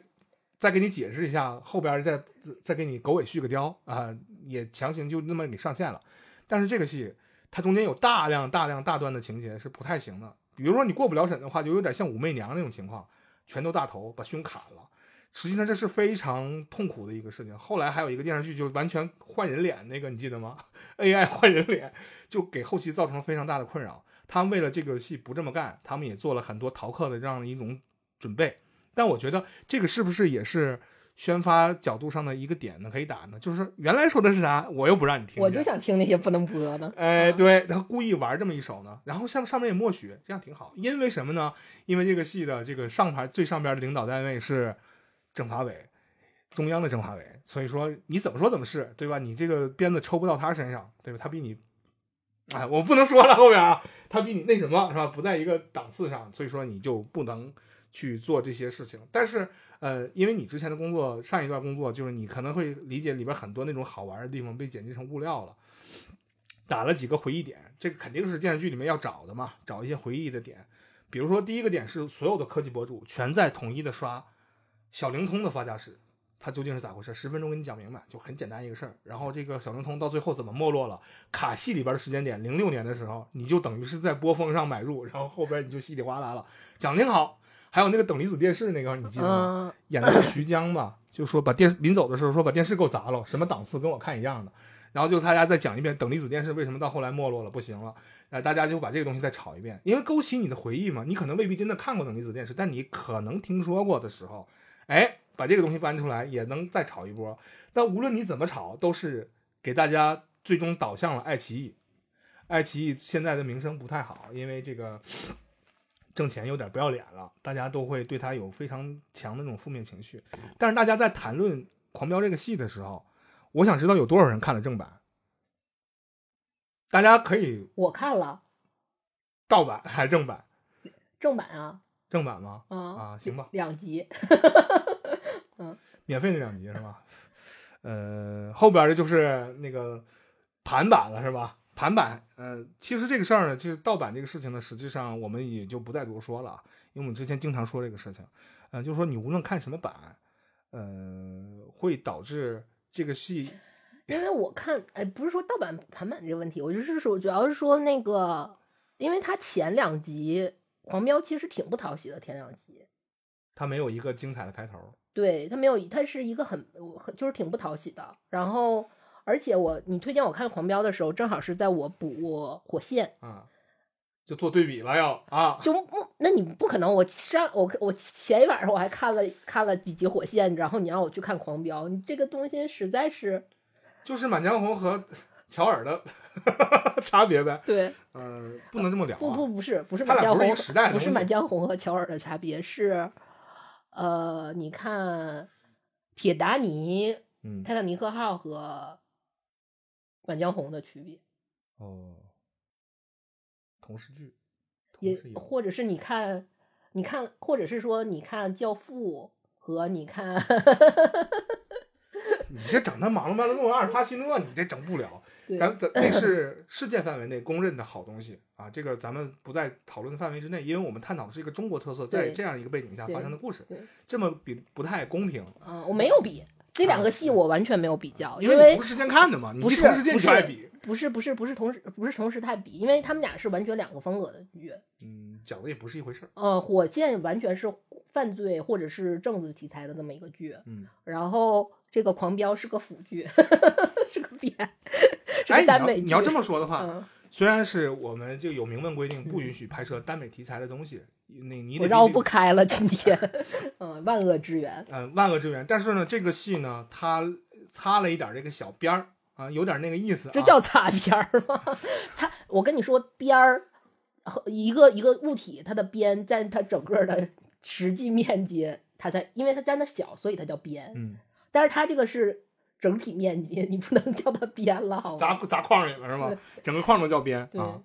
再给你解释一下，后边再再给你狗尾续个貂啊、也强行就那么给上线了。但是这个戏它中间有大量大量大段的情节是不太行的，比如说你过不了审的话，就有点像武媚娘那种情况，拳头大头把胸砍了。实际上这是非常痛苦的一个事情。后来还有一个电视剧就完全换人脸，那个你记得吗？AI 换人脸就给后期造成了非常大的困扰。他们为了这个戏不这么干，他们也做了很多逃课的这样的一种准备。但我觉得这个是不是也是宣发角度上的一个点呢？可以打呢？就是原来说的是啥，我又不让你听，我就想听那些不能播的。哎，啊，对他故意玩这么一手呢，然后上上面也默许，这样挺好。因为什么呢？因为这个戏的这个上排最上边的领导单位是政法委，中央的政法委，所以说你怎么说怎么是，对吧？你这个鞭子抽不到他身上，对吧？他比你，哎，我不能说了后边啊，他比你那什么是吧？不在一个档次上，所以说你就不能去做这些事情。但是呃，因为你之前的工作，上一段工作就是你可能会理解里边很多那种好玩的地方被剪辑成物料了。打了几个回忆点，这个肯定是电视剧里面要找的嘛，找一些回忆的点。比如说，第一个点是所有的科技博主全在统一的刷小灵通的发家史，它究竟是咋回事？十分钟给你讲明白，就很简单一个事儿。然后这个小灵通到最后怎么没落了？卡戏里边的时间点，零六年的时候，你就等于是在波峰上买入，然后后边你就稀里哗啦了，讲挺好。还有那个等离子电视那个，你记得吗？嗯，演的是徐江吧，就说把电临走的时候说把电视给我砸了，什么档次跟我看一样的。然后就大家再讲一遍等离子电视为什么到后来没落了不行了，哎，大家就把这个东西再炒一遍，因为勾起你的回忆嘛。你可能未必真的看过等离子电视，但你可能听说过的时候，哎，把这个东西搬出来也能再炒一波。但无论你怎么炒，都是给大家最终导向了爱奇艺。爱奇艺现在的名声不太好，因为这个挣钱有点不要脸了，大家都会对他有非常强的那种负面情绪。但是大家在谈论《狂飙》这个戏的时候，我想知道有多少人看了正版。大家可以我看了盗版还是正版？正版啊正版吗？啊啊，行吧，两集，嗯 免费的两集是吧？呃，后边的就是那个盘版了是吧？盘版，呃，其实这个事儿呢，就是盗版这个事情呢，实际上我们也就不再多说了，因为我们之前经常说这个事情，呃，就是说你无论看什么版，呃，会导致这个戏因为我看，哎，不是说盗版盘版这个问题，我就是说，主要是说那个，因为他前两集《狂飙》其实挺不讨喜的，前两集，他没有一个精彩的开头。对他没有，他是一个很很就是挺不讨喜的。然后，而且我你推荐我看《狂飙》的时候，正好是在我补《火线啊，就做对比了要啊》，，就，那你不可能，我上我我前一晚上我还看了看了几集《火线》，然后你让我去看《狂飙》，你这个东西实在是就是《满江红》和乔尔的 差别呗。对。呃，不能这么聊、啊。不不不是不是他满江红时代不是满江红和乔尔的差别是，呃，你看铁达尼、嗯，泰坦尼克号和满江红的区别，哦，同时剧，同也或者是你看，你看，或者是说你看《教父》和你看你这整的马龙白兰度、阿尔帕西诺，你这整不了。咱咱那是世界范围内公认的好东西啊，这个咱们不在讨论的范围之内，因为我们探讨的是一个中国特色，在这样一个背景下发生的故事对，这么比不太公平。啊，我没有比这两个戏，我完全没有比较，因为因为你同时间看的嘛，不是同时间不是爱比，不是不是不是同时不是同时太比，因为他们俩是完全两个风格的剧。嗯，讲的也不是一回事儿。呃，火箭完全是犯罪或者是政治题材的这么一个剧，嗯，然后这个狂飙是个腐剧，是个编，是耽美你要这么说的话，嗯，虽然是我们这个有明文规定不允许拍摄耽美题材的东西，那你得我绕不开了，今天，嗯，万恶之源，嗯，万恶之源。但是呢，这个戏呢，它擦了一点这个小边儿啊，有点那个意思、啊。这叫擦边儿吗？它，我跟你说，边儿和一个一个物体，它的边占它整个的实际面积，它才因为它占的小，所以它叫边。嗯，但是它这个是整体面积，你不能叫它边了，好砸吗？砸框里了是吧？整个框都叫边啊。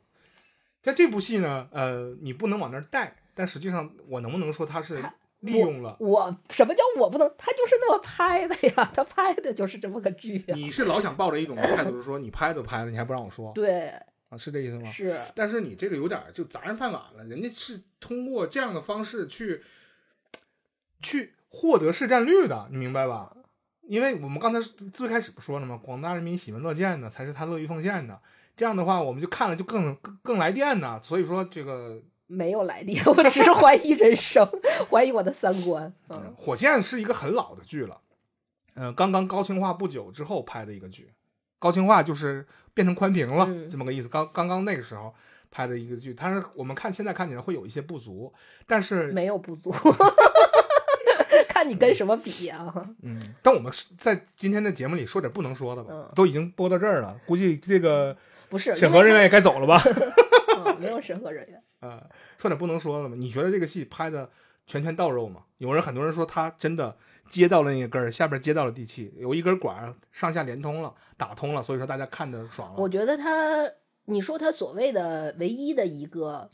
在这部戏呢，呃，你不能往那儿带，但实际上我能不能说它是利用了？我什么叫我不能？他就是那么拍的呀，他拍的就是这么个剧呀。你是老想抱着一种态度，是说你拍都拍了，你还不让我说 对，啊？是这意思吗？是但是你这个有点儿就砸人饭碗了，人家是通过这样的方式去去获得市占率的，你明白吧？因为我们刚才最开始不说了吗？广大人民喜闻乐见的才是他乐于奉献的。这样的话，我们就看了就更更更来电呢。所以说这个没有来电，我只是怀疑人生，怀疑我的三观。嗯，火线是一个很老的剧了，呃，刚刚高清化不久之后拍的一个剧，高清化就是变成宽屏了、嗯这么个意思。刚刚刚那个时候拍的一个剧，但是我们看现在看起来会有一些不足，但是没有不足，看你跟什么比啊、嗯，但我们在今天的节目里说点不能说的吧，嗯都已经播到这儿了，估计这个不是审核人员也该走了吧？嗯，没有审核人员。呃，说点不能说的吧。你觉得这个戏拍的拳拳到肉吗？有人很多人说他真的接到了那个根儿，下边接到了地气，有一根管上下连通了，打通了，所以说大家看的爽了。我觉得他，你说他所谓的唯一的一个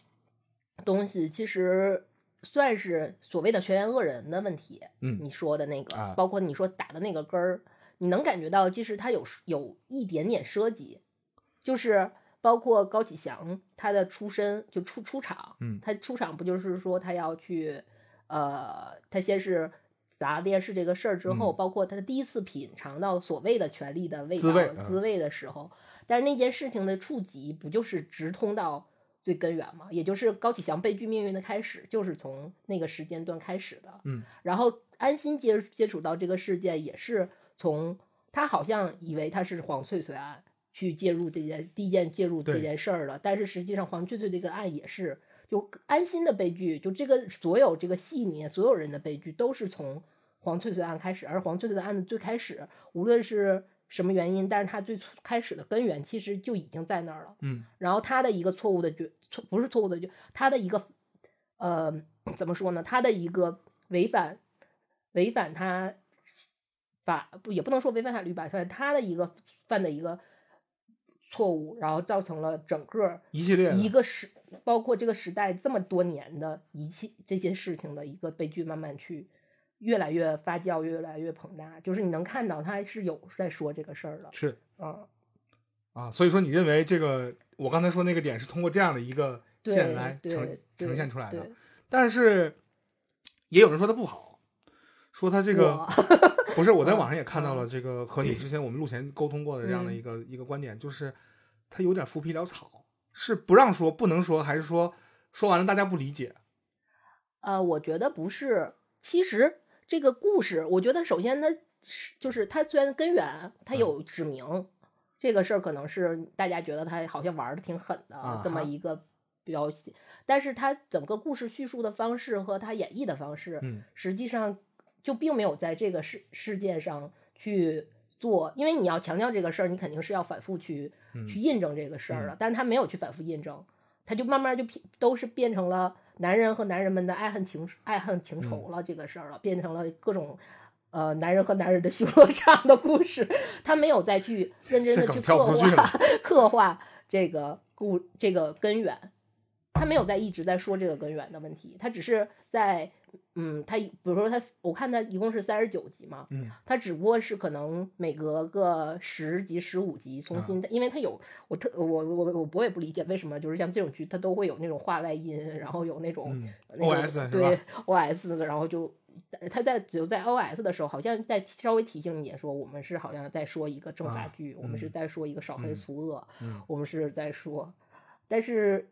东西，其实算是所谓的全员恶人的问题。嗯你说的那个，啊包括你说打的那个根儿，你能感觉到，其实他有有一点点涉及，就是包括高启强他的出身就出出场，嗯他出场不就是说他要去，呃，他先是。砸电视这个事儿之后，嗯包括他第一次品尝到所谓的权力的味道、滋味的时候，但是那件事情的触及不就是直通到最根源嘛？也就是高启祥悲剧命运的开始，就是从那个时间段开始的。嗯，然后安心接接触到这个事件，也是从他好像以为他是黄翠翠案去介入这件第一件介入这件事儿了，但是实际上黄翠翠这个案也是就安心的悲剧，就这个所有这个戏里面所有人的悲剧都是从黄翠翠案开始，而黄翠翠的案子最开始无论是什么原因，但是他最初开始的根源其实就已经在那儿了。嗯然后他的一个错误的决错不是错误的决，他的一个呃怎么说呢？他的一个违反违反他法不也不能说违反法律吧，反正他的一个犯的一个错误，然后造成了整个一系列一个时包括这个时代这么多年的一切这些事情的一个悲剧，慢慢去越来越发酵，越来越膨大。就是你能看到他是有在说这个事儿的，是嗯，啊，所以说你认为这个我刚才说那个点是通过这样的一个线来呈呈现出来的，但是也有人说他不好，说他这个不是我在嗯网上也看到了这个和你之前我们录前沟通过的这样的嗯一个、一个观点，就是他有点浮皮潦草，是不让说不能说，还是说说完了大家不理解？呃，我觉得不是。其实这个故事，我觉得首先它是就是它虽然根源它嗯。有指明、这个事儿，可能是大家觉得它好像玩的挺狠的、啊这么一个标题，但是它整个故事叙述的方式和它演绎的方式，嗯。实际上就并没有在这个事事件上去做，因为你要强调这个事儿，你肯定是要反复去、嗯。去印证这个事儿了，但是他没有去反复印证，他就慢慢就变都是变成了男人和男人们的爱恨情爱恨情仇了、这个事儿了，变成了各种呃男人和男人的修罗场的故事，他没有再去认真的去刻画刻画这个故这个根源，他没有在一直在说这个根源的问题，他只是在嗯，他比如说他我看他一共是三十九集嘛，嗯他只不过是可能每隔个十集、十五集重新的，因为他有我特我我我我也不理解为什么就是像这种剧，它都会有那种话外音，然后有那种、嗯那种 OS 是吧对 OS，然后就他在只有在 OS 的时候，好像在稍微提醒你说，我们是好像在说一个政法啊剧，我们是嗯在说一个扫黑嗯除恶，嗯，我们是在说，但是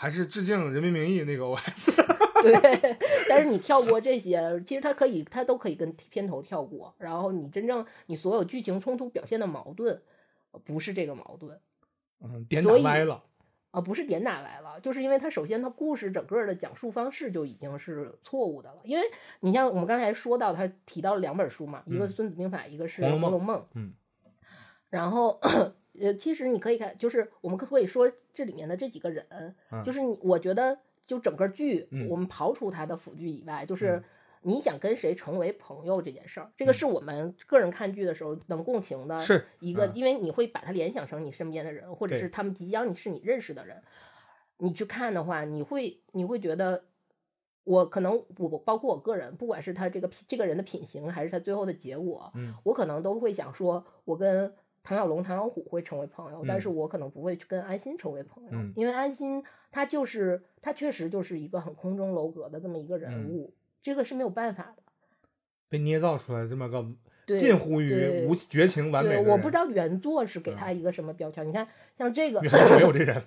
还是致敬《人民名义》那个 OS。对，但是你跳过这些，其实它可以，它都可以跟片头跳过。然后你真正你所有剧情冲突表现的矛盾，呃不是这个矛盾嗯，点打歪了。啊，不是点打来了，就是因为它首先它故事整个的讲述方式就已经是错误的了。因为你像我们刚才说到，他提到了两本书嘛，一个孙子兵法》，一个是《红楼梦红楼梦》。嗯，然后呃，其实你可以看，就是我们可以说这里面的这几个人，嗯就是你，我觉得就整个剧，嗯我们刨除他的辅剧以外，就是嗯你想跟谁成为朋友这件事儿，这个是我们个人看剧的时候能共情的，是一个，嗯因为你会把它联想成你身边的人，或者是他们即将你是你认识的人，你去看的话，你会你会觉得。我可能我包括我个人，不管是他这个品这个人的品行，还是他最后的结果，嗯我可能都会想说，我跟唐小龙、唐小虎会成为朋友，但是嗯我可能不会去跟安心成为朋友，嗯因为安心他就是他确实就是一个很空中楼阁的这么一个人嗯物，这个是没有办法的。被捏造出来这么个，近乎于无绝情完美我不知道原作是给嗯他一个什么标签。你看，像这个，原作没有这人。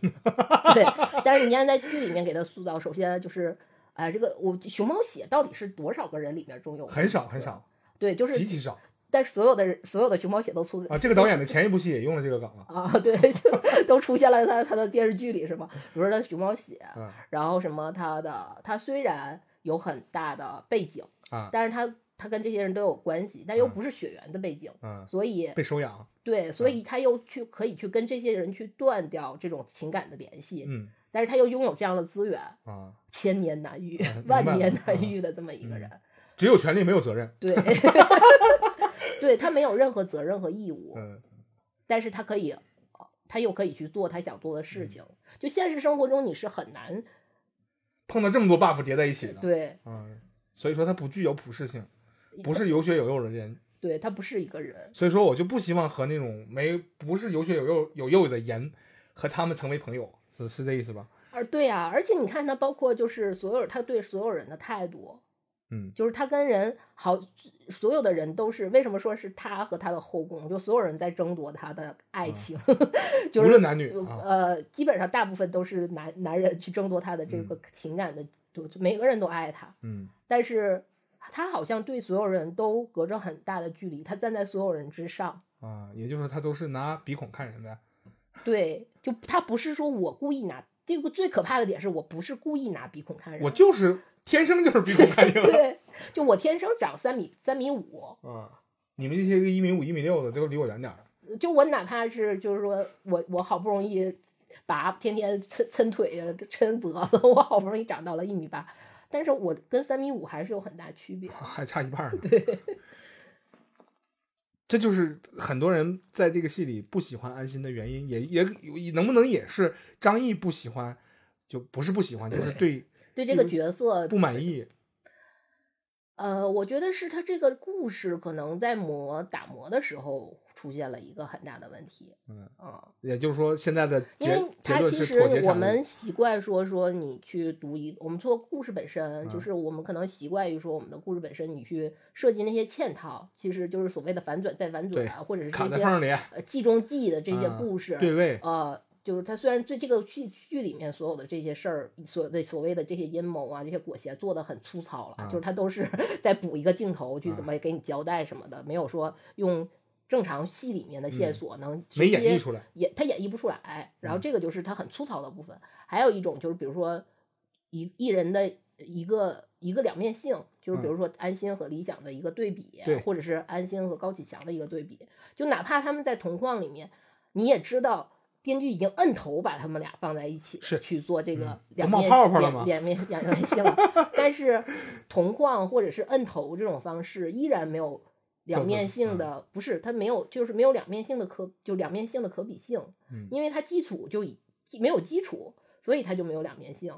对，但是你看在剧里面给他塑造，首先就是，哎、这个我熊猫血到底是多少个人里面中有很少很少，对，就是极其少但是所有的人所有的熊猫血都出啊！这个导演的前一部戏也用了这个梗了。啊，对，就都出现了他他的电视剧里是吗？比如说他熊猫血，嗯然后什么他的他虽然有很大的背景，啊但是他他跟这些人都有关系，但又嗯不是血缘的背景，嗯，所以被收养。对，所以他又去可以去跟这些人去断掉这种情感的联系，嗯但是他又拥有这样的资源，啊，千年难遇嗯、万年难遇的这么一个嗯人，只有权利没有责任。对 对他没有任何责任和义务，嗯但是他可以，呃他又可以去做他想做的嗯事情。就现实生活中你是很难碰到这么多 buff 叠在一起的。对嗯，所以说他不具有普适性，不是有血有肉的人。对，他不是一个人。所以说我就不希望和那种没不是有血有肉有肉的人和他们成为朋友，是是这意思吧？而对啊，而且你看他包括就是所有他对所有人的态度，嗯。就是他跟人好，所有的人都是为什么说是他和他的后宫，就所有人在争夺他的爱情，就是无论男女啊。呃，基本上大部分都是男男人去争夺他的这个情感的，就就每个人都爱他，嗯。但是他好像对所有人都隔着很大的距离，他站在所有人之上。啊，也就是说他都是拿鼻孔看人的。对，就他不是说我故意拿这个最可怕的点是我不是故意拿鼻孔看人，我就是天生就是鼻孔看你了。对，就我天生长三米三米五，嗯，你们这些个一米五、一米六的都离我远点儿。就我哪怕是就是说我我好不容易拔天天抻抻腿啊抻脖子，我好不容易长到了一米八，但是我跟三米五还是有很大区别。还差一半呢。对，这就是很多人在这个戏里不喜欢安心的原因，也也也能不能也是张译不喜欢，就不是不喜欢，就是对对这个角色不满意。呃，我觉得是他这个故事可能在磨打磨的时候出现了一个很大的问题。嗯啊，也就是说，现在的结因为结论是它其实我们习惯说说你去读一，我们做故事本身，就嗯是我们可能习惯于说我们的故事本身，你去设计那些嵌套，其实就是所谓的反转再反转啊，或者是这些呃计中计的这些啊故事，对位，呃，就是他虽然这这个剧剧里面所有的这些事儿，所有的所谓的这些阴谋啊，这些裹挟做的很粗糙了，啊就是他都是 在补一个镜头去怎么给你交代什么的，没有说用正常戏里面的线嗯索能没直接演绎出来。演他演绎不出来，然后嗯这个就是他很粗糙的部分。还有一种就是比如说一一人的一个一个两面性，就是比如说安心和理想的一个对比，或者是安心和高启强的一个对比。就哪怕他们在同框里面，你也知道。编剧已经摁头把他们俩放在一起，是去做这嗯个两面泡泡两两面两面性了。但是同框或者是摁头这种方式依然没有两面嗯性的，不是它没有，就是没有两面性的可，就两面性的可比性，嗯因为它基础就已没有基础，所以它就没有两面性。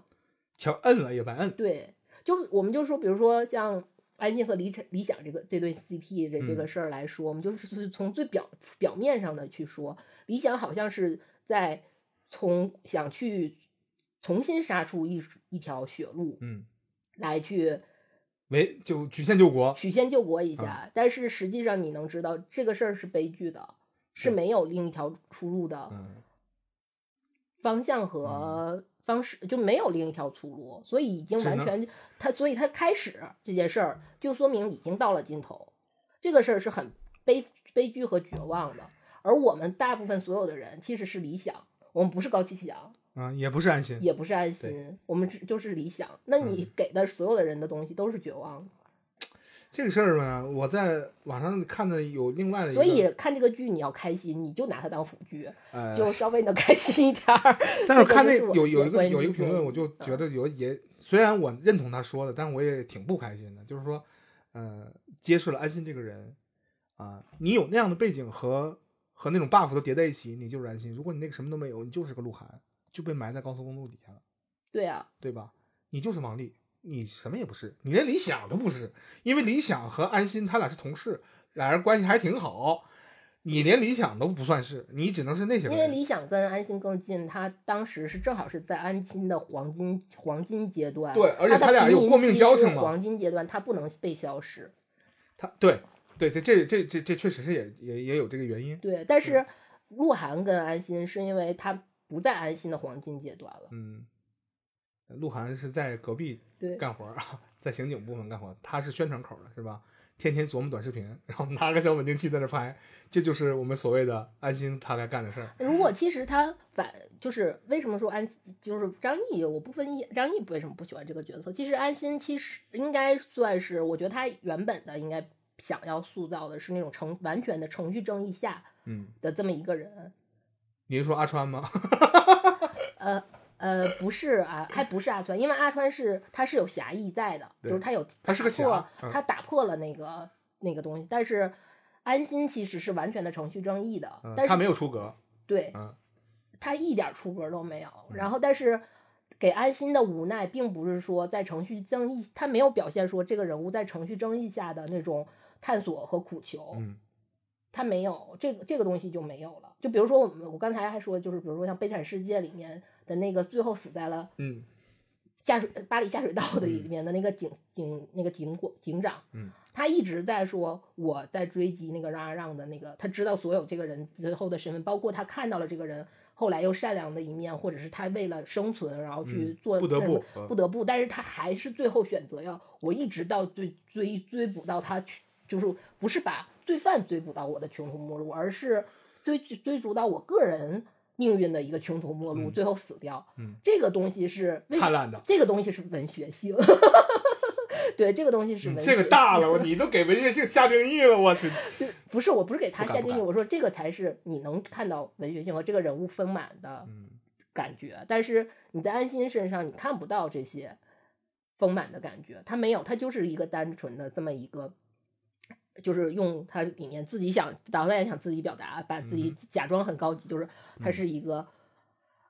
瞧摁了也白摁。对，就我们就说，比如说像安心和理想理想这个这对 CP 这这个嗯事儿来说，我们就是从最表表面上的去说，理想好像是在从想去重新杀出一一条血路嗯，来去为就曲线救国。曲线救国一啊下，但是实际上你能知道这个事儿是悲剧的，是没有另一条出路的嗯。方向和方式，就没有另一条出路，所以已经完全他，所以他开始这件事儿，就说明已经到了尽头，这个事儿是很悲悲剧和绝望的，而我们大部分所有的人其实是理想，我们不是高启强，啊，也不是安心。也不是安心，我们只就是理想，那你嗯给的所有的人的东西都是绝望的。这个事儿呢，我在网上看的有另外的，所以看这个剧你要开心，你就拿它当辅剧，呃，就稍微能开心一点儿。但是我看那有有一个有一个评论，我就觉得有也虽然我认同他说的，但我也挺不开心的。就是说，呃，揭示了安心这个人啊，你有那样的背景和和那种 buff 都叠在一起，你就是安心。如果你那个什么都没有，你就是个鹿晗，就被埋在高速公路底下了，对啊，对吧？你就是王丽，你什么也不是，你连理想都不是，因为理想和安心他俩是同事，俩人关系还挺好。你连理想都不算是，你只能是那些人。因为理想跟安心更近，他当时是正好是在安心的黄金黄金阶段，对而且他俩有过命交情嘛黄金阶段他不能被消失。他对对这这这这这确实是也也也有这个原因。对，但是鹿晗跟安心是因为他不在安心的黄金阶段了。嗯，鹿晗是在隔壁对，干活儿啊，在刑警部门干活，他是宣传口儿的，是吧？天天琢磨短视频，然后拿个小稳定器在那拍，这就是我们所谓的安心他该干的事儿。如果其实他反就是为什么说安就是张译，我不分析张译为什么不喜欢这个角色。其实安心其实应该算是，我觉得他原本的应该想要塑造的是那种程完全的程序正义下嗯，的这么一个人。你是说阿川吗？呃呃，不是啊，还不是阿川，因为阿川是他是有侠义在的，就是他有他是个打破侠嗯他打破了那个那个东西，但是安心其实是完全的程序正义的，但是嗯他没有出格。对，嗯他一点出格都没有。嗯然后，但是给安心的无奈，并不是说在程序正义，他没有表现说这个人物在程序正义下的那种探索和苦求，嗯。他没有这个这个东西就没有了。就比如说我们我刚才还说，就是比如说像《悲惨世界》里面的那个最后死在了嗯。下水巴黎下水道的里面的那个警警那个警管警长，嗯，他一直在说我在追击那个让让让的那个，他知道所有这个人最后的身份，包括他看到了这个人后来又善良的一面，或者是他为了生存然后去嗯做不得不嗯。不得不，但是他还是最后选择要我一直到追追追捕到他去，就是不是把罪犯追捕到我的穷途末路，而是追追逐到我个人命运的一个穷途末路，嗯最后死掉。嗯，这个东西是灿烂的。这个东西是文学性，对，这个东西是文学嗯性。这个大了，你都给文学性下定义了，我去。不是，我不是给他下定义，我说这个才是你能看到文学性和这个人物丰满的嗯感觉。但是你在安心身上，你看不到这些丰满的感觉，他没有，他就是一个单纯的这么一个。就是用他里面自己想导演想自己表达，把自己嗯假装很高级，就是他是一个、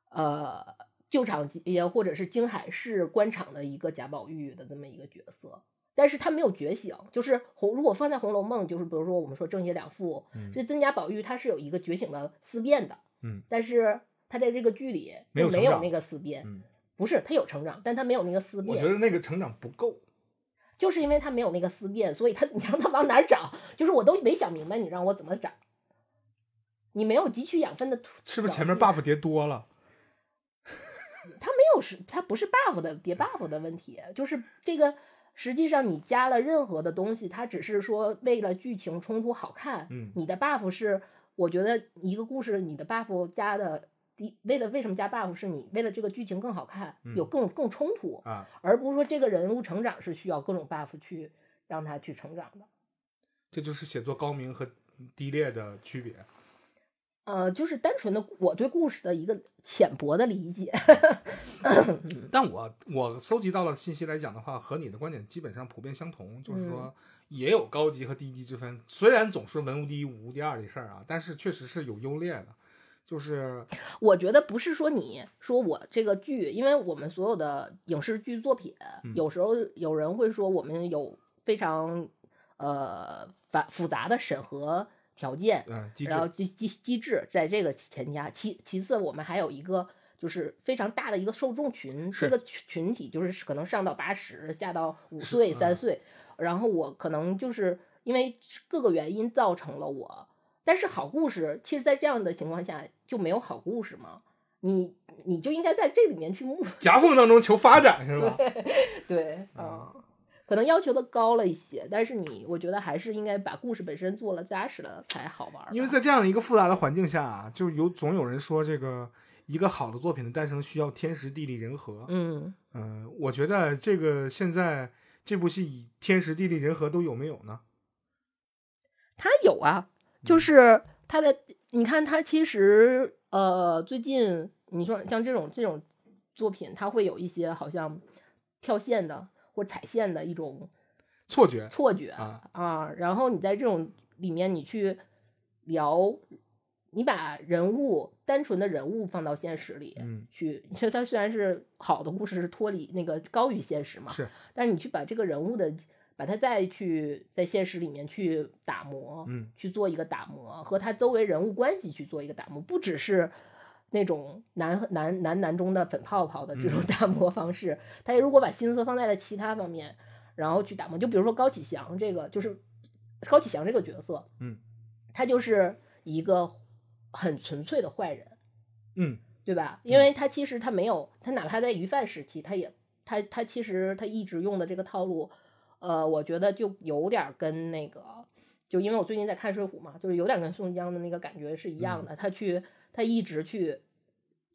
呃旧场也或者是京海市官场的一个贾宝玉的这么一个角色，但是他没有觉醒。就是红如果放在《红楼梦》，就是比如说我们说正邪两副，嗯这真假宝玉他是有一个觉醒的思辨的，嗯，但是他在这个剧里没有没有那个思辨，嗯，不是他有成长，但他没有那个思辨，我觉得那个成长不够。就是因为他没有那个思辨，所以他 你让他往哪儿长，就是我都没想明白，你让我怎么长？你没有汲取养分的途，是不是前面 buff 叠多了？他没有是，他不是 buff 的叠 buff 的问题，就是这个实际上你加了任何的东西，它只是说为了剧情冲突好看。嗯你的 buff 是，我觉得一个故事你的 buff 加的第为了为什么加 buff 是你为了这个剧情更好看，嗯有更更冲突，啊，而不是说这个人物成长是需要各种 buff 去让他去成长的。这就是写作高明和低劣的区别。呃，就是单纯的我对故事的一个浅薄的理解。但我我搜集到的信息来讲的话，和你的观点基本上普遍相同，就是说也有高级和低级之分。虽然总说文无第一武无第二这事儿啊，但是确实是有优劣的。就是。我觉得不是说你说我这个剧，因为我们所有的影视剧作品，嗯有时候有人会说我们有非常呃繁复杂的审核条件，嗯然后机机机制，在这个前提下，其其次我们还有一个就是非常大的一个受众群，这个群群体就是可能上到八十，下到五岁、嗯三岁，然后我可能就是因为各个原因造成了我，但是好故事，其实，在这样的情况下就没有好故事吗，你你就应该在这里面去目 夹缝当中求发展是吧？对啊。可能要求的高了一些，但是你，我觉得还是应该把故事本身做了扎实了才好玩儿。因为在这样的一个复杂的环境下啊，就有总有人说这个一个好的作品的诞生需要天时地利人和。嗯，嗯、我觉得这个现在这部戏天时地利人和都有没有呢？他有啊，嗯就是他的，你看他其实呃，最近你说像这种这种作品，他会有一些好像跳线的或者踩线的一种错觉错觉啊。然后你在这种里面，你去聊，你把人物单纯的人物放到现实里，嗯。去，其实它虽然是好的故事是脱离那个高于现实嘛，是，但是你去把这个人物的，把它再去在现实里面去打磨，嗯去做一个打磨，和他周围人物关系去做一个打磨，不只是那种男男男男中的粉泡泡的这种嗯打磨方式，他如果把心思放在了其他方面，然后去打磨，就比如说高启祥这个，就是高启祥这个角色，嗯，他就是一个很纯粹的坏人，嗯。对吧？因为他其实他没有，他哪怕在鱼贩时期，他也他他其实他一直用的这个套路，呃，我觉得就有点儿跟那个，就因为我最近在看《水浒》嘛，就是有点跟宋江的那个感觉是一样的。他去他一直去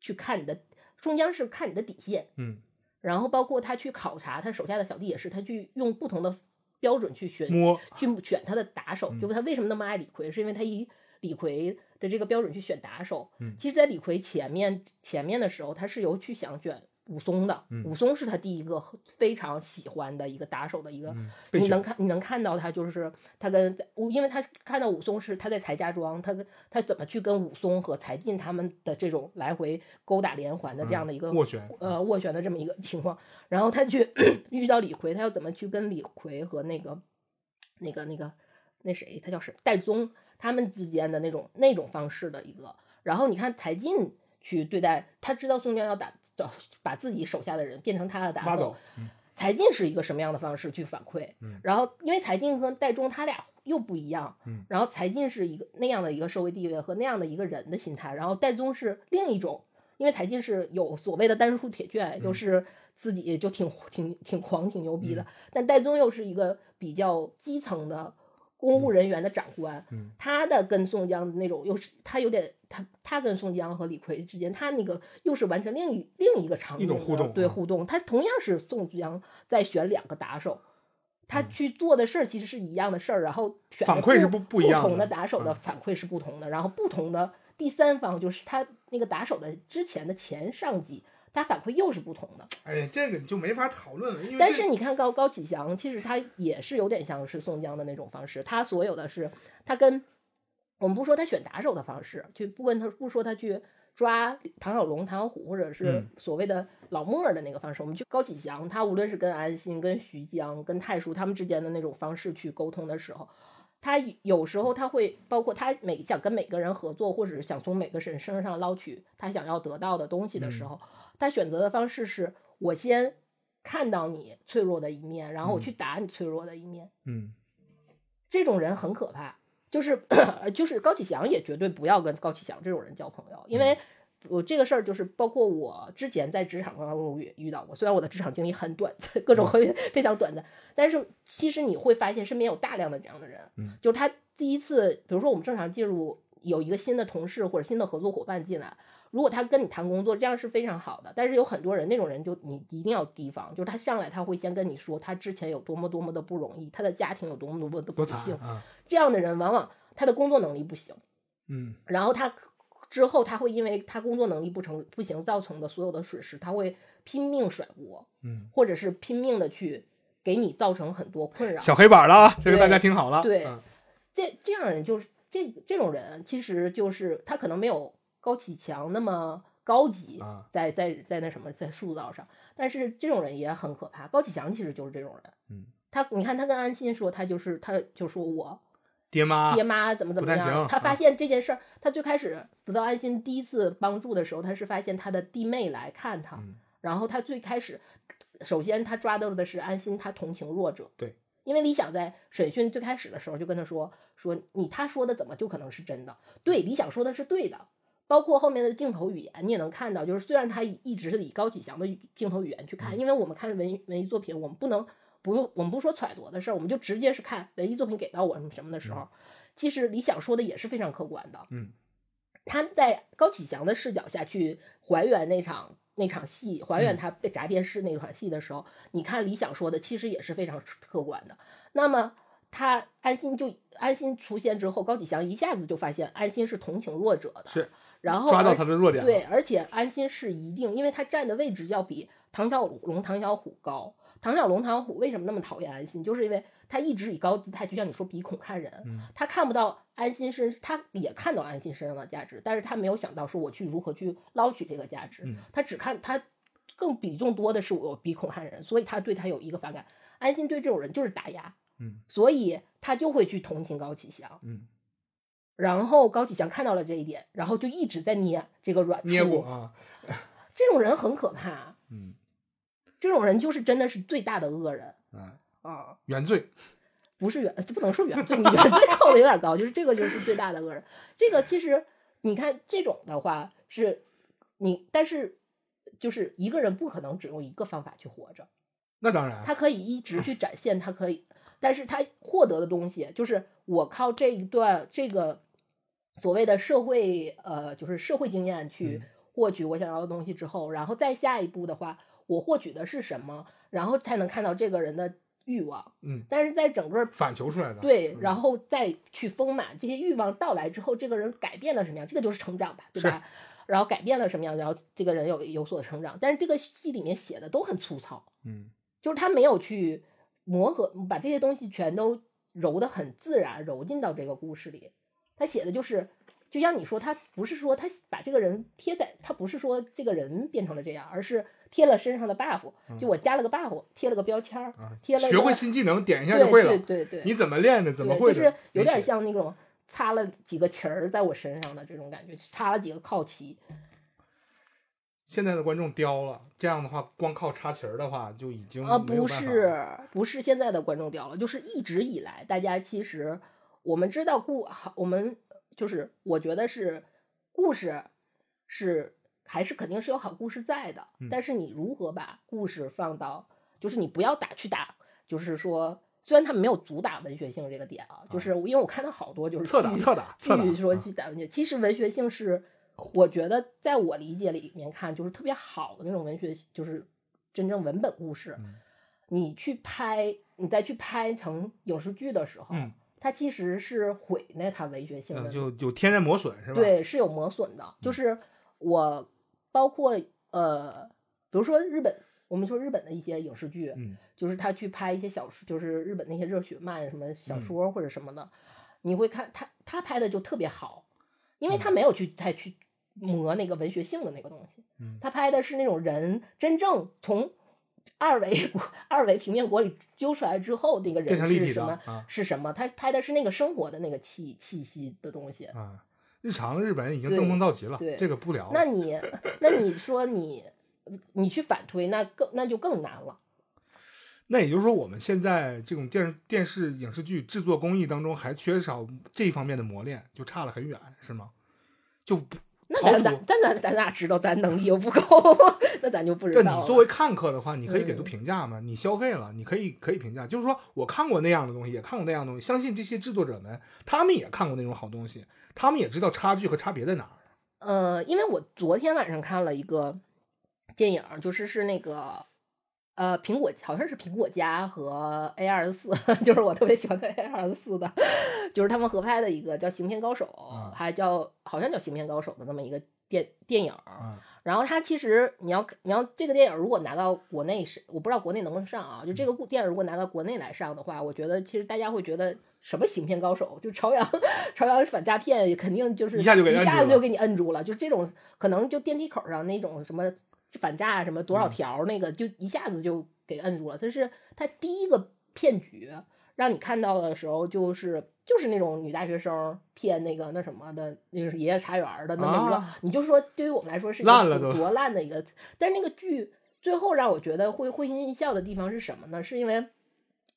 去看你的，宋江是看你的底线，嗯，然后包括他去考察他手下的小弟也是，他去用不同的标准去选去选他的打手，嗯就是他为什么那么爱李逵，是因为他以李逵的这个标准去选打手。嗯。其实，在李逵前面前面的时候，他是有去想选武松的，嗯。武松是他第一个非常喜欢的一个打手的一个。嗯，你能看，你能看到他就是他跟，因为他看到武松是他在柴家庄，他他怎么去跟武松和柴进他们的这种来回勾打连环的这样的一个嗯斡旋呃斡旋的这么一个情况，然后他去 遇到李逵，他要怎么去跟李逵和那个那个那个那谁，他叫谁戴宗他们之间的那种那种方式的一个，然后你看柴进去对待，他知道宋江要打找 把自己手下的人变成他的打手挖走，，嗯柴进是一个什么样的方式去反馈？嗯然后因为柴进和戴宗他俩又不一样，嗯然后柴进是一个那样的一个社会地位和那样的一个人的心态，然后戴宗是另一种，因为柴进是有所谓的单数铁券，又嗯是自己就挺挺挺狂挺牛逼的，嗯但戴宗又是一个比较基层的公务人员的长官，嗯。他的跟宋江的那种又是他有点他他跟宋江和李逵之间，他那个又是完全另一另一个场一景一种互动啊。对互动，他同样是宋江在选两个打手。他嗯。去做的事儿其实是一样的事儿，然后反馈是不不不一样的同的打手的嗯。反馈是不同的，然后不同的第三方就是他那个打手的之前的前上级，他反馈又是不同的。哎，这个你就没法讨论了，因为但是你看高高启祥，其实他也是有点像是宋江的那种方式，他所有的是他跟我们不说他选打手的方式，就不问他不说他去抓唐小龙、唐小虎，或者是嗯所谓的老莫儿的那个方式，我们就高启祥，他无论是跟安心、跟徐江、跟太叔他们之间的那种方式去沟通的时候。他有时候他会包括他每想跟每个人合作，或者是想从每个人身上捞取他想要得到的东西的时候，他选择的方式是我先看到你脆弱的一面，然后我去打你脆弱的一面。嗯这种人很可怕，就是 就是高启祥也绝对不要跟高启祥这种人交朋友，因为我这个事儿就是包括我之前在职场当中也遇到过，虽然我的职场经历很短，各种很非常短暂，但是其实你会发现身边有大量的这样的人，嗯就是他第一次，比如说我们正常进入有一个新的同事或者新的合作伙伴进来。如果他跟你谈工作，这样是非常好的。但是有很多人，那种人就你一定要提防，就是他向来他会先跟你说他之前有多么多么的不容易，他的家庭有多么多么的不多幸。啊，这样的人往往他的工作能力不行，嗯然后他之后他会因为他工作能力不成不行造成的所有的损失，他会拼命甩锅，嗯或者是拼命的去给你造成很多困扰。小黑板了啊，这个大家听好了。对嗯这这样人就是这这种人，其实就是他可能没有高启强那么高级，啊在在在那什么在塑造上，但是这种人也很可怕。高启强其实就是这种人，嗯，他你看他跟安心说，他就是他就说我爹妈爹妈怎么怎么样，他啊发现这件事儿，他最开始得到安心第一次帮助的时候，他是发现他的弟妹来看他，嗯然后他最开始，首先他抓到的是安心，他同情弱者。对，因为李想在审讯最开始的时候就跟他说说你他说的怎么就可能是真的？对，李想说的是对的。包括后面的镜头语言，你也能看到，就是虽然他一直是以高启强的镜头语言去看，嗯。因为我们看文艺文艺作品，我们不能不用，我们不说揣度的事儿，我们就直接是看文艺作品给到我们什么的时候，其实李想说的也是非常客观的。嗯，他在高启强的视角下去还原那场那场戏，还原嗯。他被砸电视那场戏的时候，你看李想说的其实也是非常客观的。那么他安心就安心出现之后，高启强一下子就发现安心是同情弱者的，是然后抓到他的弱点。对，而且安心是一定，因为他站的位置要比唐小龙、唐小虎高。唐小龙、唐小虎为什么那么讨厌安心？就是因为他一直以高姿态，就像你说鼻孔看人，嗯他看不到安心身，他也看到安心身上的价值，但是他没有想到说我去如何去捞取这个价值，嗯他只看他更比重多的是我鼻孔看人，所以他对他有一个反感。安心对这种人就是打压，嗯所以他就会去同情高启强。嗯，然后高启强看到了这一点，然后就一直在捏这个软处。捏我啊，这种人很可怕，嗯这种人就是真的是最大的恶人啊，啊！原罪。不是原，不能说原罪，你原罪扣的有点高，就是这个就是最大的恶人。这个其实你看这种的话是，你但是就是一个人不可能只用一个方法去活着，那当然，他可以一直去展现，他可以，但是他获得的东西就是我靠这一段这个所谓的社会呃，就是社会经验去嗯获取我想要的东西之后，然后再下一步的话，我获取的是什么，然后才能看到这个人的欲望。嗯，但是在整个反求出来的。对，嗯然后再去丰满这些欲望到来之后，这个人改变了什么样？这个就是成长吧，对吧？然后改变了什么样？然后这个人有有所成长，但是这个戏里面写的都很粗糙，嗯就是他没有去磨合，把这些东西全都揉得很自然，揉进到这个故事里。他写的就是，就像你说，他不是说他把这个人贴在，他不是说这个人变成了这样，而是贴了身上的 buff，就我加了个 buff，贴了个标签儿，啊，贴了一学会新技能，点一下就会了。对对对，你怎么练的？怎么会的？就是有点像那种擦了几个旗儿在我身上的这种感觉，擦了几个靠旗。现在的观众刁了，这样的话，光靠插旗儿的话，就已经啊，不是，不是现在的观众刁了，就是一直以来，大家其实我们知道故好，我们就是我觉得是故事是还是肯定是有好故事在的，嗯但是你如何把故事放到，就是你不要打去打，就是说。虽然他们没有主打文学性这个点啊，就是因为我看到好多就是据侧打侧打侧打据说啊去打文学，其实文学性是我觉得在我理解里面看，就是特别好的那种文学，就是真正文本故事。嗯你去拍，你再去拍成影视剧的时候，嗯它其实是毁那它文学性的，嗯，就有天然磨损是吧？，对，是有磨损的。就是我包括呃，比如说日本，我们说日本的一些影视剧，嗯就是他去拍一些小说，就是日本那些热血漫什么小嗯。说或者什么的，你会看他他拍的就特别好，因为嗯。他没有去再去磨那个文学性的那个东西，嗯。他拍的是那种人真正从二维国二维平面国里揪出来之后，那个人是什么、啊是什么，他拍的是那个生活的那个气气息的东西。啊，日常日本已经登峰造极了，对这个不聊。那你 那你说你你去反推，那更那就更难了。那也就是说，我们现在这种电视电视影视剧制作工艺当中还缺少这一方面的磨练，就差了很远，是吗？就不那咱咱咱咱咱哪知道咱能力又不够，那咱就不知道了。你作为看客的话，你可以给出嗯评价嘛？你消费了，你可以可以评价，就是说我看过那样的东西，也看过那样的东西，相信这些制作者们，他们也看过那种好东西，他们也知道差距和差别在哪儿。呃，因为我昨天晚上看了一个电影，就是是那个呃苹果好像是苹果家和 A 二十四，就是我特别喜欢的 A 二十四的，就是他们合拍的一个叫《行骗高手》啊还叫好像叫《行骗高手》的那么一个电电影然后它其实你要你要这个电影如果拿到国内是我不知道国内能不能上啊，就这个故电影如果拿到国内来上的话，我觉得其实大家会觉得什么行骗高手，就朝阳朝阳反诈骗肯定就是一下就给一下子就给你摁住了，就是这种可能就电梯口上那种什么反诈什么多嗯少条那个就一下子就给摁住了，他是他第一个骗局，让你看到的时候就是。就是那种女大学生骗那个那什么的，那个是爷爷茶园儿的那么一个，啊你就说对于我们来说是烂了多烂的一个，但是那个剧最后让我觉得会会心一笑的地方是什么呢？是因为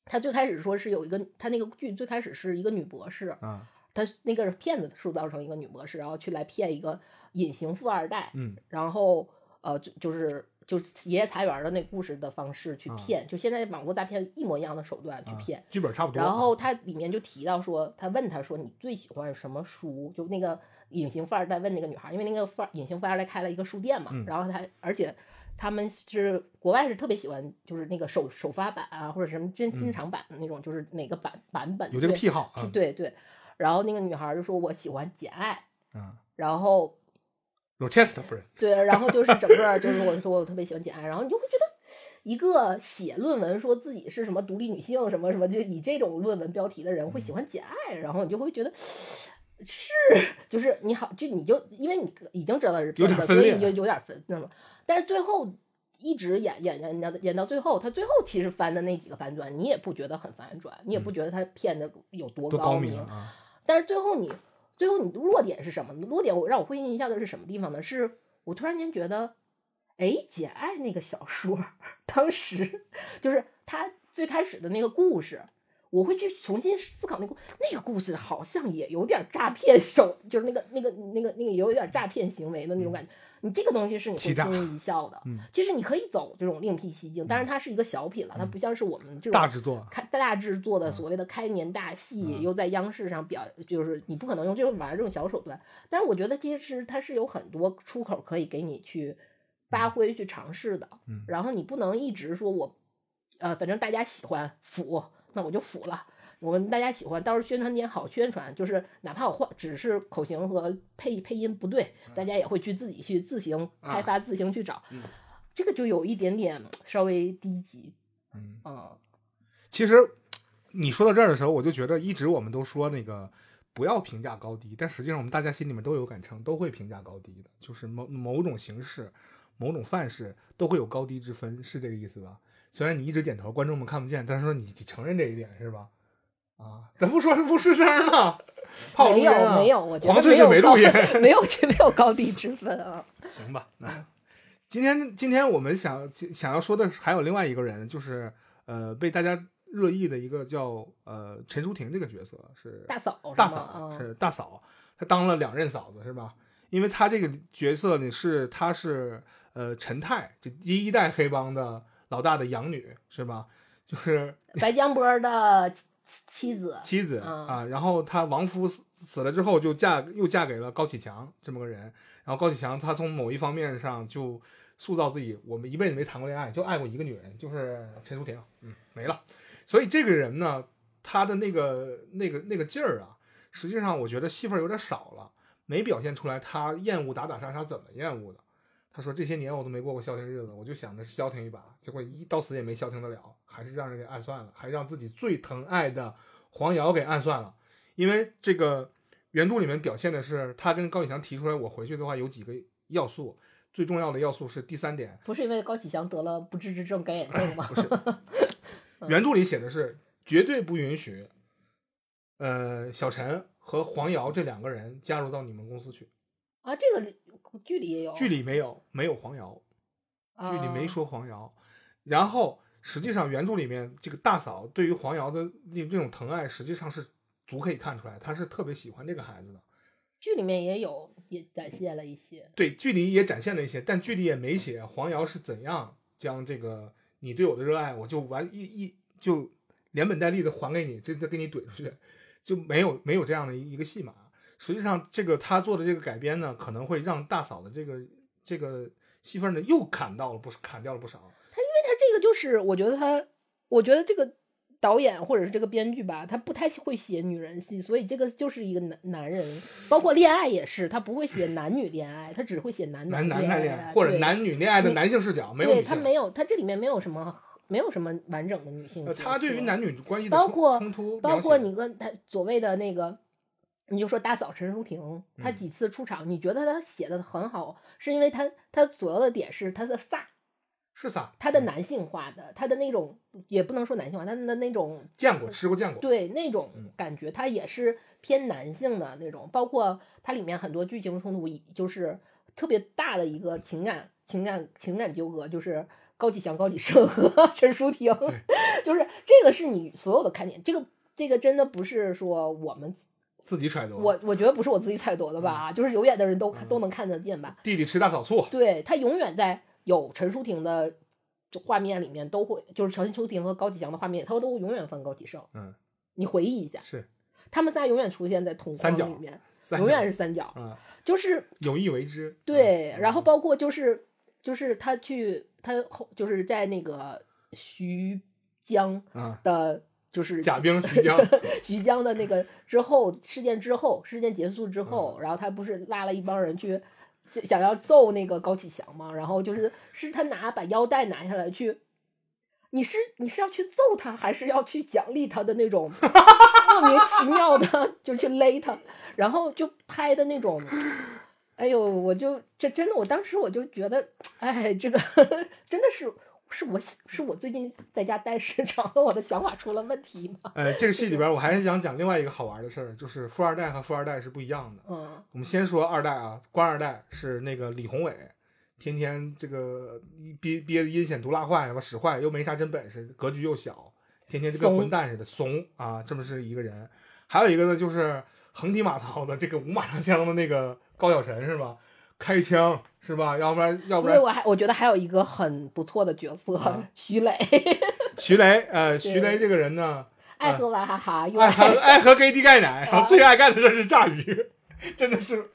他最开始说是有一个，他那个剧最开始是一个女博士，嗯，他那个骗子塑造成一个女博士，然后去来骗一个隐形富二代，嗯然后呃就就是就是爷爷财园的那故事的方式去啊骗，就现在网络诈骗一模一样的手段去啊骗。剧本差不多。然后他里面就提到说，他问他说你最喜欢什么书？就那个隐形富二代问那个女孩，因为那个富二隐形富二代开了一个书店嘛，嗯然后他而且他们是国外是特别喜欢就是那个首首发版啊，或者什么真新厂版的那种，就是哪个版版本嗯有这个对癖好啊，对对。然后那个女孩就说我喜欢简爱，嗯然后，Rochester 夫人，对，然后就是整个就是我说我特别喜欢简爱，然后你就会觉得一个写论文说自己是什么独立女性什么什么，就以这种论文标题的人会嗯喜欢简爱，然后你就会觉得是，就是你好，就你就因为你已经知道是有骗子，所以你就有点分那么，但是最后。一直演演演演到演到最后，他最后其实翻的那几个反转，你也不觉得很反转，你也不觉得他骗的有多高明！但是最后你最后你的落点是什么？落点我让我会心一笑的是什么地方呢？是我突然间觉得，哎，简爱那个小说，当时就是他最开始的那个故事，我会去重新思考那个那个故事，好像也有点诈骗手，就是那个那个那个那个有点诈骗行为的那种感觉。你这个东西是你会心一笑的。嗯其实你可以走这种另辟蹊径，但是它是一个小品了，它不像是我们这种大制作，开大制作的所谓的开年大戏，嗯又在央视上表，就是你不可能用这种玩这种小手段。但是我觉得其实它是有很多出口可以给你去发挥、去尝试的。嗯然后你不能一直说我，呃，反正大家喜欢腐，那我就服了。我们大家喜欢，到时候宣传点好宣传，就是哪怕我换只是口型和配配音不对，大家也会去自己去自行开发、自行去找。嗯这个就有一点点稍微低级，嗯，嗯。其实你说到这儿的时候，我就觉得一直我们都说那个不要评价高低，但实际上我们大家心里面都有杆秤，都会评价高低的，就是某某种形式、某种范式都会有高低之分，是这个意思吧？虽然你一直点头，观众们看不见，但是说你你承认这一点是吧？啊，咱不说是不吱声呢，怕我录没有没有，我觉得黄翠是没录音，没有没有高低之分啊。行吧，那 今天今天我们想想要说的还有另外一个人，就是呃被大家热议的一个叫呃陈淑婷这个角色是大嫂大嫂啊是大嫂，她当了两任嫂子是吧？因为她这个角色呢是她是呃陈泰，这第一代黑帮的老大的养女是吧？就是白江波的妻妻子，妻子嗯啊，然后他亡夫死死了之后，就嫁又嫁给了高启强这么个人。然后高启强他从某一方面上就塑造自己，我们一辈子没谈过恋爱，就爱过一个女人，就是陈淑婷，嗯，没了。所以这个人呢，他的那个那个那个劲儿啊，实际上我觉得戏份有点少了，没表现出来他厌恶打打杀杀怎么厌恶的。他说这些年我都没过过消停日子，我就想着消停一把，结果一到死也没消停得了，还是让人给暗算了，还让自己最疼爱的黄瑶给暗算了。因为这个原著里面表现的是，他跟高启强提出来，我回去的话有几个要素，最重要的要素是第三点，不是因为高启强得了不治之症干眼症吗？不是，原著里写的是绝对不允许，呃，小陈和黄瑶这两个人加入到你们公司去。啊，这个剧里也有，剧里没有，没有黄瑶，剧里没啊说黄瑶。然后实际上原著里面这个大嫂对于黄瑶的那那种疼爱，实际上是足可以看出来，她是特别喜欢这个孩子的。剧里面也有，也展现了一些。对，剧里也展现了一些，但剧里也没写黄瑶是怎样将这个你对我的热爱，我就完一一就连本带利的还给你，这再给你怼出去，就没有没有这样的一一个戏码。实际上，这个他做的这个改编呢，可能会让大嫂的这个这个戏份呢又砍到了不是砍掉了不少。他因为他这个就是，我觉得他，我觉得这个导演或者是这个编剧吧，他不太会写女人戏，所以这个就是一个男男人，包括恋爱也是，他不会写男女恋爱，他只会写男男男恋谈恋爱或者男女恋爱的男性视角，没有对。他没有，他这里面没有什么没有什么完整的女性他对于男女关系的冲包括冲突包括你跟他所谓的那个，你就说大嫂陈淑婷，她嗯。几次出场，你觉得她写的很好，是因为她她主要的点是她的飒，是飒？她的男性化的，她的那种也不能说男性化，她的那种见过吃过见过，对那种嗯。感觉，她也是偏男性的那种，包括它里面很多剧情冲突，就是特别大的一个情感情感情感纠葛，就是高启强、高启盛和 陈淑婷，就是这个是你所有的看点，这个这个真的不是说我们自己揣度。我我觉得不是我自己揣度的吧，就是有眼的人都看都能看得见吧，弟弟吃大扫醋，对他永远在有陈淑婷的画面里面都会，就是陈淑婷和高启强的画面，他都永远放高启盛。嗯，你回忆一下，是他们仨永远出现在同三角框里面，永远是三角，嗯，就是有意为之。对。嗯然后包括就是就是他去他后就是在那个徐江啊，的，就是贾冰、徐江，徐江的那个之后事件之后，事件结束之嗯后，然后他不是拉了一帮人去，想要揍那个高启强嘛，然后就是是他拿把腰带拿下来去，你是你是要去揍他，还是要去奖励他的那种 莫名其妙的就去勒他，然后就拍的那种。哎呦，我就这真的，我当时我就觉得，哎，这个 真的是是我是我最近在家待时长了，我的想法出了问题吗？呃，这个戏里边我还是想讲另外一个好玩的事儿，就是富二代和富二代是不一样的。嗯我们先说二代啊，官二代是那个李宏伟，天天这个憋憋着阴险毒辣坏，吧使坏又没啥真本事，格局又小，天天就跟混蛋似的，怂啊，这么是一个人。还有一个呢，就是横踢马槽的这个五马长枪的那个高晓晨是吧？开枪是吧？要不然要不然因为我还我觉得还有一个很不错的角色，啊徐磊，徐雷，呃，徐雷这个人呢，爱喝娃哈哈，又爱喝爱喝给地钙奶，然后啊最爱干的事是炸鱼，真的是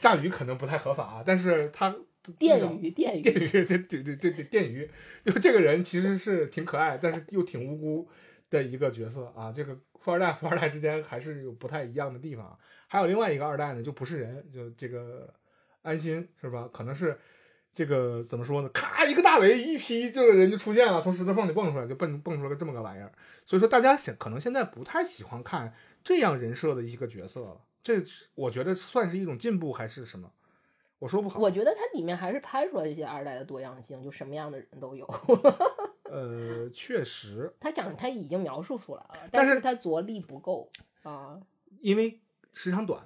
炸鱼可能不太合法啊，但是他电鱼电鱼，电鱼，对对对对对，电鱼，就这个人其实是挺可爱，但是又挺无辜的一个角色啊。这个富二代富二代之间还是有不太一样的地方啊。还有另外一个二代呢，就不是人，就这个安心是吧？可能是这个怎么说呢？咔一个大雷，一批这个人就出现了，从石头缝里蹦出来，就蹦蹦出来个这么个玩意儿。所以说大家现可能现在不太喜欢看这样人设的一个角色了，这是我觉得算是一种进步还是什么？我说不好。我觉得它里面还是拍出来这些二代的多样性，就什么样的人都有。呃，确实，他讲他已经描述出来了，但是是他着力不够啊。因为时长短，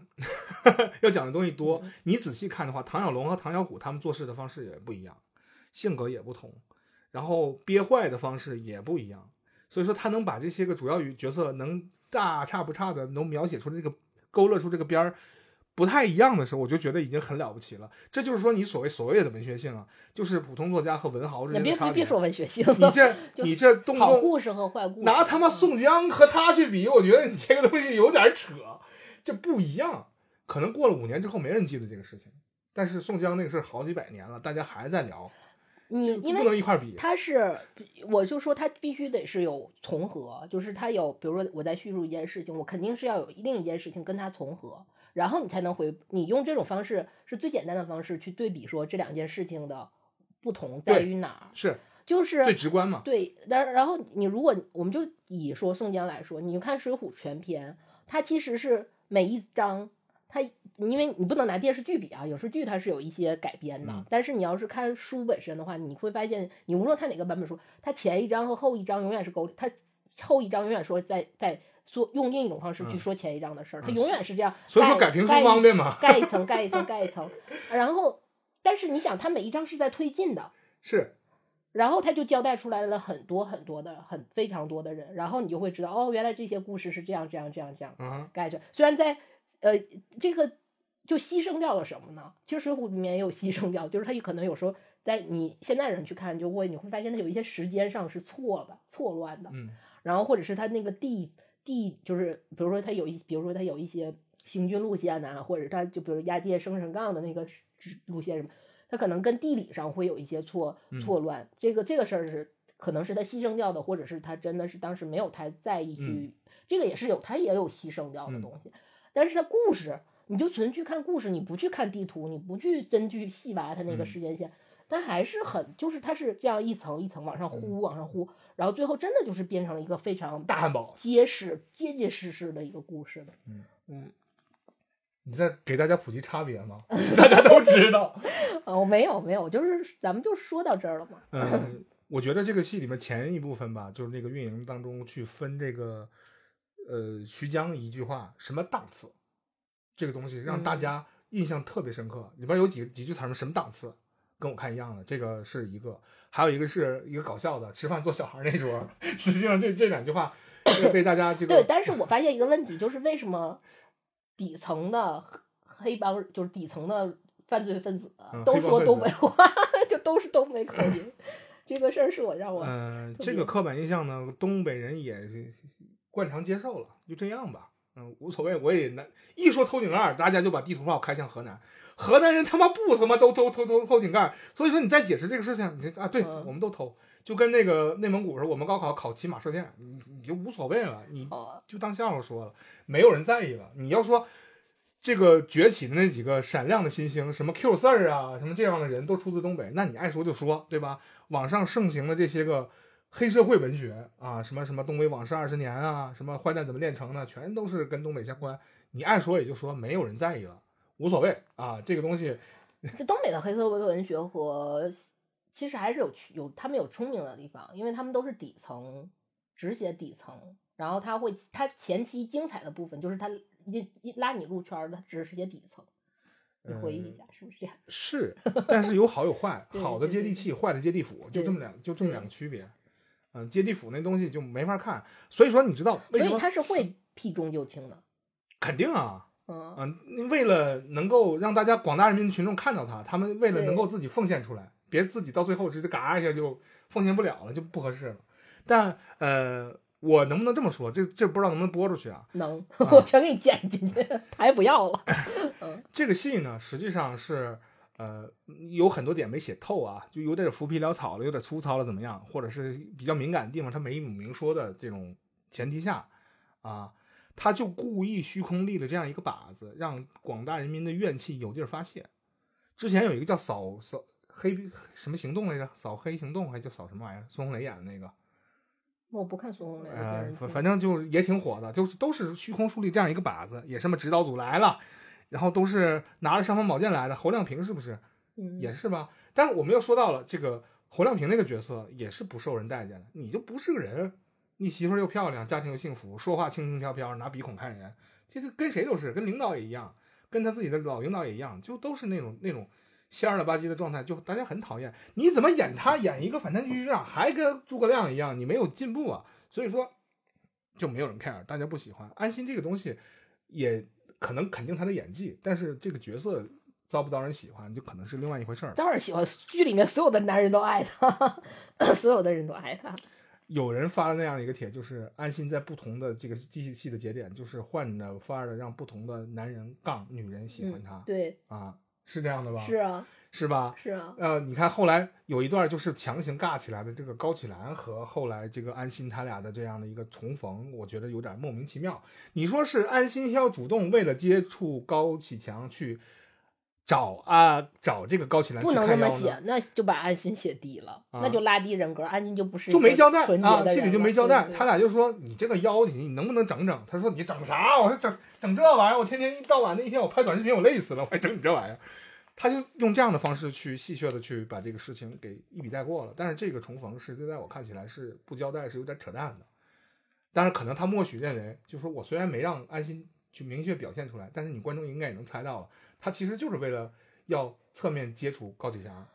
要讲的东西多。嗯你仔细看的话，唐小龙和唐小虎他们做事的方式也不一样，性格也不同，然后憋坏的方式也不一样。所以说，他能把这些个主要与角色能大差不差的能描写出这个勾勒出这个边儿不太一样的时候，我就觉得已经很了不起了。这就是说，你所谓所谓的文学性啊，就是普通作家和文豪之间的差别。别别别说文学性你，这你这动不动好故事和坏故事，拿他妈宋江和他去比，我觉得你这个东西有点扯，这不一样。可能过了五年之后，没人记得这个事情，但是宋江那个事儿好几百年了，大家还在聊，你因为能一块比。它是，我就说它必须得是有重合，就是它有，比如说我在叙述一件事情，我肯定是要有另一件事情跟它重合，然后你才能回，你用这种方式是最简单的方式去对比说这两件事情的不同在于哪儿，是就是最直观嘛？对，然然后你如果我们就以说宋江来说，你看《水浒全篇》，它其实是每一章，它因为你不能拿电视剧比啊，影视剧它是有一些改编的，嗯但是你要是看书本身的话，你会发现，你无论看哪个版本书，它前一章和后一章永远是勾，它后一章永远说在在说用另一种方式去嗯说前一章的事儿，它嗯永远是这样，所以说改评书方便嘛？盖一层 盖一层盖一层，然后但是你想，它每一章是在推进的。是然后他就交代出来了很多很多的很非常多的人，然后你就会知道哦，原来这些故事是这样这样这样这样啊，盖着。虽然在呃这个就牺牲掉了什么呢？其实《水浒》里面也有牺牲掉，就是他有可能有时候在你现代人去看，就会你会发现他有一些时间上是错的、错乱的，嗯然后或者是他那个地地就是比如说他有一比如说他有一些行军路线呐、或者他就比如押解生辰纲的那个路线什么，他可能跟地理上会有一些错嗯。错乱。这个这个事儿是可能是他牺牲掉的，或者是他真的是当时没有太在意去，嗯这个也是有他也有牺牲掉的嗯。东西，但是他故事你就纯去看故事，你不去看地图，你不去真去细挖他那个嗯。时间线，但还是很就是它是这样一层一层往上嗯。呼往上呼，然后最后真的就是变成了一个非常大汉堡，结实结结实实的一个故事了，嗯。嗯。你在给大家普及差别吗？大家都知道。哦，没有没有，就是咱们就说到这儿了嘛。嗯，我觉得这个戏里面前一部分吧，就是那个运营当中去分这个，呃，徐江一句话什么档次，这个东西让大嗯家印象特别深刻。里边有几几句词儿什么档次，跟我看一样的，这个是一个，还有一个是一个搞笑的，吃饭做小孩那桌。实际上这这两句话 被大家这个对，但是我发现一个问题，就是为什么底层的黑帮，就是底层的犯罪分子都说东北话，就都是东北口音，这个事儿是我让我嗯，这个刻板印象呢，东北人也惯常接受了，就这样吧，嗯，无所谓。我也难一说偷井盖儿，大家就把地图炮开向河南，河南人他妈不他妈都偷偷偷偷井盖儿，所以说你再解释这个事情，你这啊，对，嗯我们都偷，就跟那个内蒙古似的，我们高考考骑马射箭，你你就无所谓了，你哦，就当笑话说了，没有人在意了。你要说这个崛起的那几个闪亮的新星，什么 Q 四儿啊，什么这样的人都出自东北，那你爱说就说，对吧？网上盛行的这些个黑社会文学啊，什么什么东北往事二十年啊，什么坏蛋怎么炼成的，全都是跟东北相关。你爱说也就说，没有人在意了，无所谓啊。这个东西，这东北的黑社会文学和其实还是有区有他们有聪明的地方，因为他们都是底层，只写底层，然后他会他前期精彩的部分就是他一一拉你入圈儿的，只是写底层。你回忆一下，是不是这样？是，但是有好有坏，好的接地气，坏的接地府，就这么两，就这么两个区别。嗯，接地府那东西就没法看，所以说你知道？所以他是会避重就轻的。肯定啊，嗯，嗯，为了能够让大家广大人民群众看到他，他们为了能够自己奉献出来，别自己到最后直接嘎一下就奉献不了了，就不合适了。但呃，我能不能这么说？这这不知道能不能播出去啊？能，啊我全给你剪进去，还不要了。这个戏呢，实际上是呃有很多点没写透啊，就有点浮皮潦草了，有点粗糙了，怎么样？或者是比较敏感的地方，他没明说的这种前提下啊，他就故意虚空立了这样一个靶子，让广大人民的怨气有地儿发泄。之前有一个叫扫扫黑什么行动来着？扫黑行动还叫扫什么玩意儿？孙红雷演的那个，我不看孙红雷反反正就也挺火的，就是都是虚空树立这样一个靶子，也什么指导组来了，然后都是拿着尚方宝剑来的。侯亮平是不是嗯也是吧？但是我们又说到了这个侯亮平那个角色也是不受人待见的，你就不是个人，你媳妇儿又漂亮，家庭又幸福，说话轻轻飘飘，拿鼻孔看人，其实跟谁都是，跟领导也一样，跟他自己的老领导也一样，就都是那种那种仙儿了吧唧的状态，就大家很讨厌。你怎么演他演一个反贪局局长，还跟诸葛亮一样，你没有进步啊？所以说就没有人 care，大家不喜欢。安心这个东西也可能肯定他的演技，但是这个角色遭不遭人喜欢，就可能是另外一回事儿。当然喜欢，剧里面所有的男人都爱他，所有的人都爱他。有人发了那样一个帖，就是安心在不同的这个戏戏的节点，就是换着法儿的让不同的男人杠女人喜欢他、对，啊，是这样的吧？是啊，是吧？是啊，呃，你看后来有一段就是强行尬起来的这个高启兰和后来这个安心他俩的这样的一个重逢，我觉得有点莫名其妙。你说是安心要主动为了接触高启强去找啊找这个高启兰不能这么写，那就把安心写低了，啊那就拉低人格，安心就不是就没交代啊，心里就没交代。对对他俩就说你这个妖精你能不能整整？他说你整啥？我说整整这玩意儿，我天天一到晚那一天我拍短视频我累死了，我还整你这玩意儿。他就用这样的方式去戏谑的去把这个事情给一笔带过了。但是这个重逢实际在我看起来是不交代，是有点扯淡的。但是可能他默许认为，就说我虽然没让安心去明确表现出来，但是你观众应该也能猜到了，他其实就是为了要侧面接触高启强。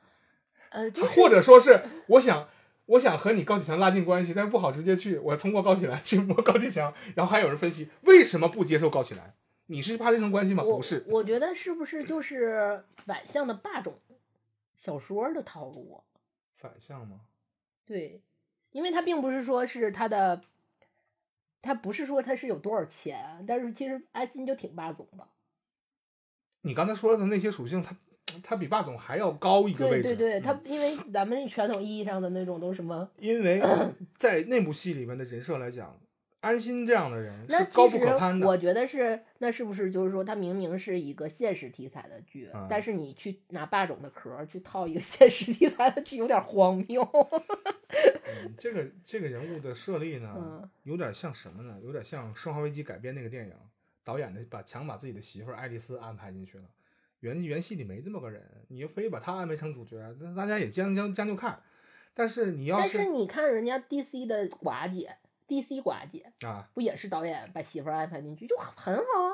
呃，就是或者说是我想我想和你高启强拉近关系，但是不好直接去，我通过高启兰去摸高启强，然后还有人分析为什么不接受高启兰？你是怕这层关系吗？不是，我觉得是不是就是反向的霸总小说的套路啊？反向吗？对，因为他并不是说是他的，他不是说他是有多少钱，但是其实阿金就挺霸总的。你刚才说的那些属性，它它比霸总还要高一个位置。对对对，嗯他因为咱们传统意义上的那种都是什么？因为 在那部戏里面的人设来讲，安心这样的人是高不可攀的。我觉得是，那是不是就是说，它明明是一个现实题材的剧，嗯但是你去拿霸总的壳儿去套一个 现实题材的剧，有点荒谬。嗯这个这个人物的设立呢，嗯有点像什么呢？有点像《生化危机》改编那个电影，导演的把强把自己的媳妇儿爱丽丝安排进去了。原原戏里没这么个人，你就非把他安排成主角，那大家也将将将就看。但是你要但是你看人家 DC 的寡姐，DC 寡姐啊，不也是导演把媳妇儿安排进去，就很很好啊。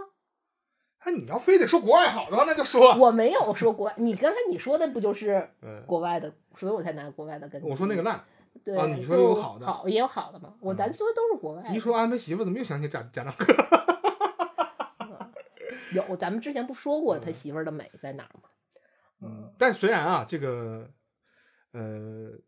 那你要非得说国外好的话，那就说。我没有说国，你刚才你说的不就是 嗯，国外的，所以我才拿国外的跟。我说那个烂，对啊你说就有好的好也有好的嘛。我咱嗯说的都是国外的。一说安排媳妇，怎么又想起贾贾樟柯？有，咱们之前不说过他嗯媳妇儿的美在哪儿吗？嗯，但虽然啊，这个呃，《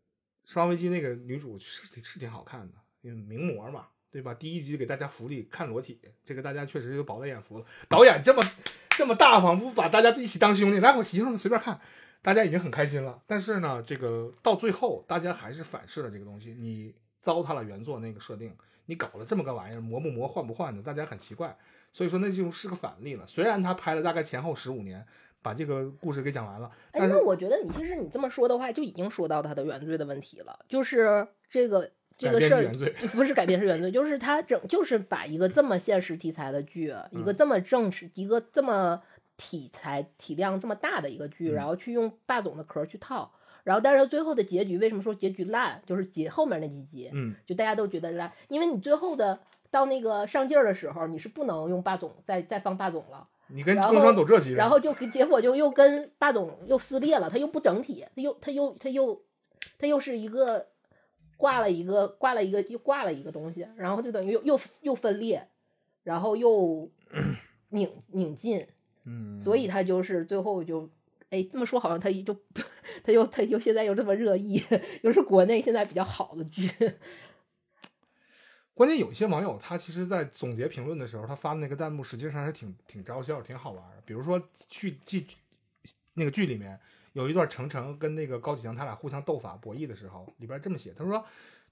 生化危机》那个女主是挺是挺好看的，因为名模嘛，对吧？第一集给大家福利看裸体，这个大家确实就饱了眼福了。导演这么这么大方，不把大家一起当兄弟，来我媳妇儿们随便看，大家已经很开心了。但是呢，这个到最后，大家还是反噬了这个东西，你糟蹋了原作那个设定，你搞了这么个玩意儿，磨不磨，换不换的，大家很奇怪。所以说那就是个反例了。虽然他拍了大概前后十五年，把这个故事给讲完了，哎，但是那我觉得你其实你这么说的话，就已经说到他的原罪的问题了，就是这个这个事儿。不是改编是原罪，就是他整就是把一个这么现实题材的剧，一个这么正式，一个这么题材体量这么大的一个剧，嗯然后去用霸总的壳去套，然后但是最后的结局为什么说结局烂？就是结后面那几集，嗯，就大家都觉得烂，因为你最后的到那个上劲儿的时候，你是不能用霸总再再放霸总了。你跟然后工商走这级，然后就结果就又跟霸总又撕裂了，他又不整体，他又他又他又他又是一个挂了一个挂了一个又挂了一个东西，然后就等于又又又分裂，然后又 拧拧进，嗯，所以他就是最后就。哎，这么说好像他就 他又他又现在又这么热议，又是国内现在比较好的剧。关键有一些网友他其实，在总结评论的时候，他发的那个弹幕实际上还挺挺招笑，挺好玩的。比如说剧剧那个剧里面有一段程程跟那个高启强他俩互相斗法博弈的时候，里边这么写，他说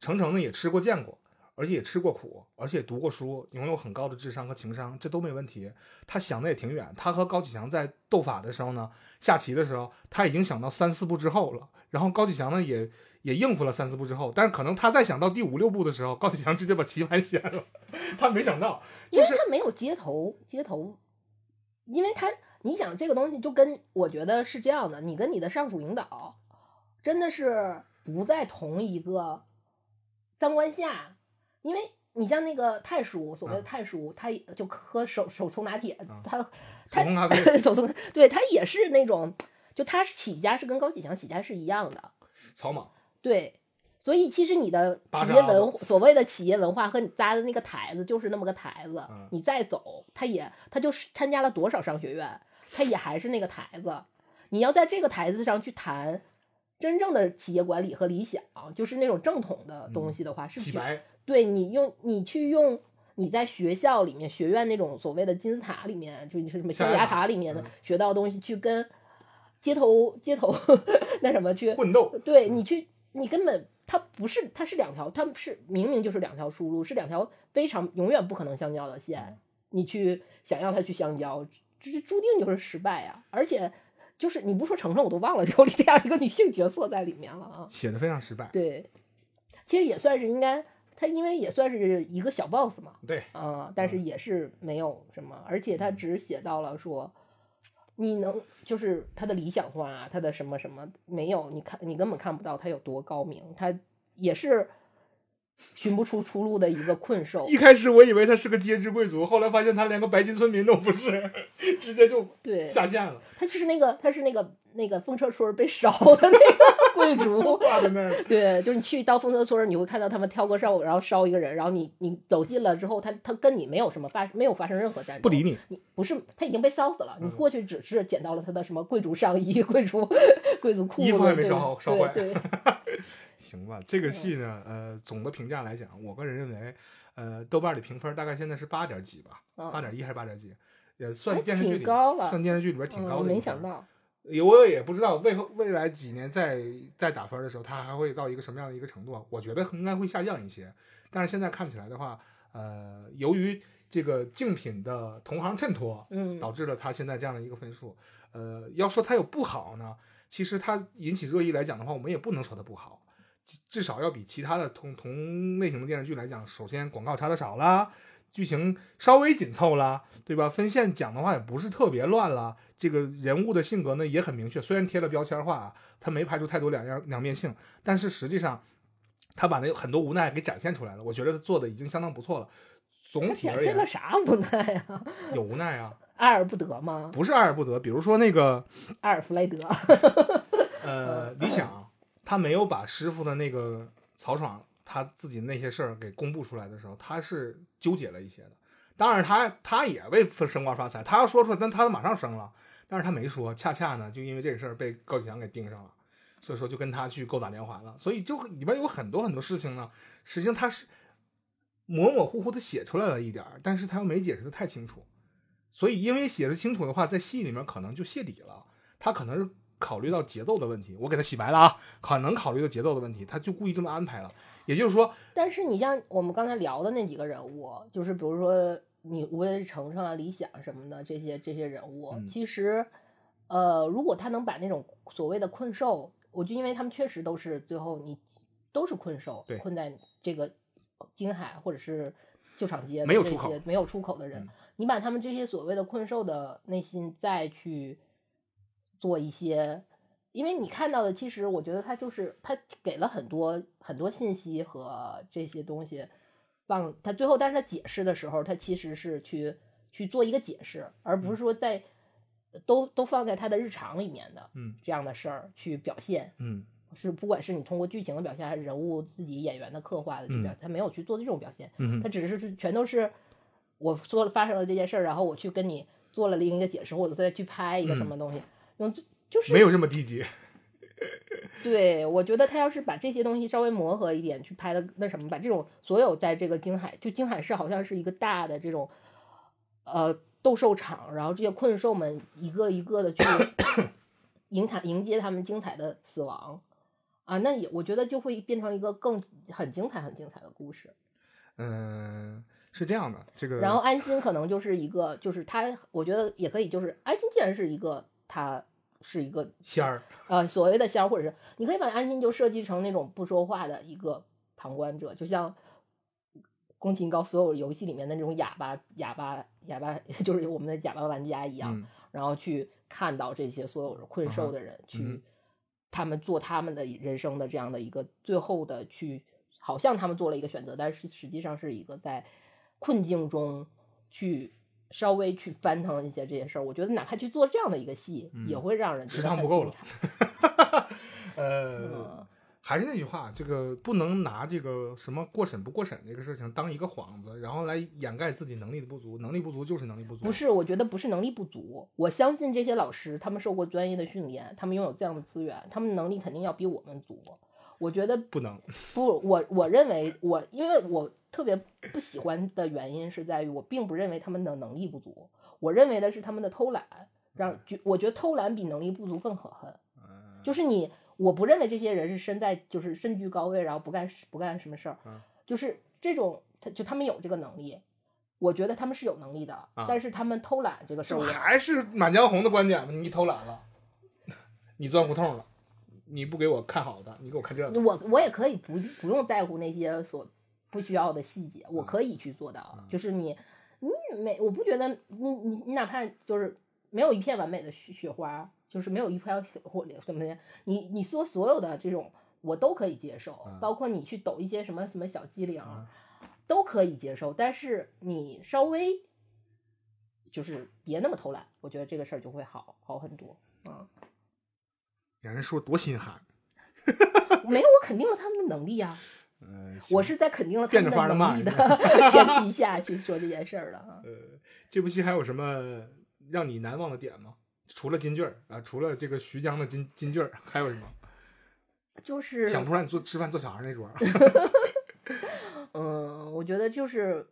程程呢也吃过见过，而且也吃过苦，而且读过书，拥有很高的智商和情商，这都没问题。他想的也挺远，他和高启强在斗法的时候呢，下棋的时候他已经想到三四步之后了，然后高启强呢也。也应付了三四部之后，但是可能他在想到第五六部的时候，高启强直接把棋盘掀了，他没想到，因就是为他没有街头，街头，因为他，你想这个东西就跟我觉得是这样的，你跟你的上属领导真的是不在同一个三观下，因为你像那个太叔，所谓的啊太叔，他就喝手手冲拿铁，啊他手冲咖啡手冲，对他也是那种，就他起家是跟高启强起家是一样的，草莽，对，所以其实你的企业文所谓的企业文化和你搭的那个台子就是那么个台子，嗯。你再走，他也他就是参加了多少商学院，他也还是那个台子。你要在这个台子上去谈真正的企业管理和理想，就是那种正统的东西的话，是绝洗白，对你用你去用你在学校里面学院那种所谓的金字塔里面，就你是什么象牙塔塔里面的嗯学到的东西，去跟街头街头 那什么去混斗，对你去，你根本它不是，它是两条，它是明明就是两条出路，是两条非常永远不可能相交的线。你去想要它去相交，这这注定就是失败呀、而且就是你不说程程，我都忘了有这样一个女性角色在里面了啊。写的非常失败。对，其实也算是应该，他因为也算是一个小 boss 嘛，对，啊、但是也是没有什么，而且他只写到了说，你能就是他的理想化，他的什么什么没有，你看你根本看不到他有多高明，他也是寻不出出路的一个困兽一。开始我以为他是个阶级贵族，后来发现他连个白金村民都不是，直接就对，下线了，他就是那个他是那个那个风车村被烧的那个 贵族。挂在那儿。对，就是你去到风车村，你会看到他们挑个烧，然后烧一个人，然后你你走近了之后，他他跟你没有什么发没有发生任何战争，不理你，你不是他已经被烧死了，你嗯过去只是捡到了他的什么贵族上衣、贵族 贵族裤子，衣服还没烧好烧坏行吧，这个戏呢，呃，总的评价来讲，我个人认为，呃，豆瓣的评分大概现在是八点几吧，八嗯，点一还是八点几，也算电视剧里算电视剧里边挺嗯高的、没想。到，有我也不知道未后未来几年再再打分的时候，它还会到一个什么样的一个程度啊？我觉得应该会下降一些，但是现在看起来的话，呃，由于这个竞品的同行衬托，嗯导致了它现在这样的一个分数。呃，要说它有不好呢，其实它引起热议来讲的话，我们也不能说它不好，至至少要比其他的同同类型的电视剧来讲，首先广告插的少啦，剧情稍微紧凑啦，对吧？分线讲的话也不是特别乱啦，这个人物的性格呢也很明确，虽然贴了标签化啊，他没拍出太多两样两面性，但是实际上他把那很多无奈给展现出来了，我觉得他做的已经相当不错了。总体而言展现了，啥无奈啊？有无奈啊，爱而不得吗？不是爱而不得，比如说那个阿尔弗雷德，呃，理想他没有把师傅的那个曹爽他自己那些事儿给公布出来的时候，他是纠结了一些的。当然他，他也为升官发财，他要说出来，但他马上升了，但是他没说。恰恰呢，就因为这个事儿被高启强给盯上了，所以说就跟他去勾打连环了。所以就里边有很多很多事情呢，实际上他是模模糊糊的写出来了一点儿，但是他又没解释的太清楚。所以因为写的清楚的话，在戏里面可能就泄底了。他可能是考虑到节奏的问题，我给他洗白了啊，可能考虑到节奏的问题，他就故意这么安排了。也就是说，但是你像我们刚才聊的那几个人物，就是比如说你无论是程程啊、李想什么的这些这些人物，嗯其实，呃，如果他能把那种所谓的困兽，我就因为他们确实都是最后你都是困兽对，困在这个京海或者是旧厂街的这没有出口些没有出口的人，嗯你把他们这些所谓的困兽的内心再去做一些。因为你看到的，其实我觉得他就是他给了很多很多信息和这些东西，帮他最后，但是他解释的时候，他其实是去去做一个解释，而不是说在都都放在他的日常里面的嗯。这样的事儿去表现，嗯。是不管是你通过剧情的表现，还是人物自己演员的刻画的去表，嗯。他没有去做这种表现，嗯他只是是全都是我做了发生了这件事儿，然后我去跟你做了另一个解释，或者再去拍一个什么东西，用这就是没有这么低级。对，我觉得他要是把这些东西稍微磨合一点，去拍的那什么，把这种所有在这个京海，就京海市好像是一个大的这种呃斗兽场，然后这些困兽们一个一个的去 迎彩迎接他们精彩的死亡啊，那也我觉得就会变成一个更很精彩很精彩的故事。嗯，是这样的，这个然后安心可能就是一个，就是他，我觉得也可以，就是安心既然是一个，他是一个仙儿，呃，所谓的仙儿，或者是你可以把安心就设计成那种不说话的一个旁观者，就像宫崎英高所有游戏里面的那种哑巴、哑巴、哑巴，就是我们的哑巴玩家一样，嗯然后去看到这些所有困兽的人，去、嗯他们做他们的人生的这样的一个最后的去，好像他们做了一个选择，但是实际上是一个在困境中去。稍微去翻腾一些这些事儿，我觉得哪怕去做这样的一个戏，嗯也会让人时长不够了 呃，嗯还是那句话，这个不能拿这个什么过审不过审这个事情当一个幌子，然后来掩盖自己能力的不足。能力不足就是能力不足。不是，我觉得不是能力不足，我相信这些老师他们受过专业的训练，他们拥有这样的资源，他们能力肯定要比我们足。我觉得不能。不，我我认为我因为我特别不喜欢的原因是在于我并不认为他们的能力不足，我认为的是他们的偷懒，让觉我觉得偷懒比能力不足更可恨。嗯就是你，我不认为这些人是身在就是身居高位，然后不干不干什么事儿嗯，就是这种，他就他们有这个能力，我觉得他们是有能力的，啊但是他们偷懒这个事这儿，还是《满江红》的观点吗？你偷懒了，你钻胡同了，你不给我看好的，你给我看这个。我我也可以不不用在乎那些所不需要的细节，我可以去做到。嗯就是你你每，我不觉得你你你哪怕就是没有一片完美的雪雪花，就是没有一片或怎么的，你你说所有的这种我都可以接受，嗯包括你去抖一些什么什么小机灵，嗯都可以接受。但是你稍微就是别那么偷懒，我觉得这个事儿就会好好很多。嗯，让人说多心寒。没有，我肯定了他们的能力啊。呃，我是在肯定了他变们的着法儿地骂能力的 前提下去说这件事儿的啊。呃，这部戏还有什么让你难忘的点吗？除了金句儿啊，除了这个徐江的金金句儿，还有什么？就是想不出来你做吃饭做小孩那桌儿。嗯，我觉得就是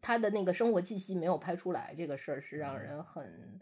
他的那个生活气息没有拍出来，这个事儿是让人很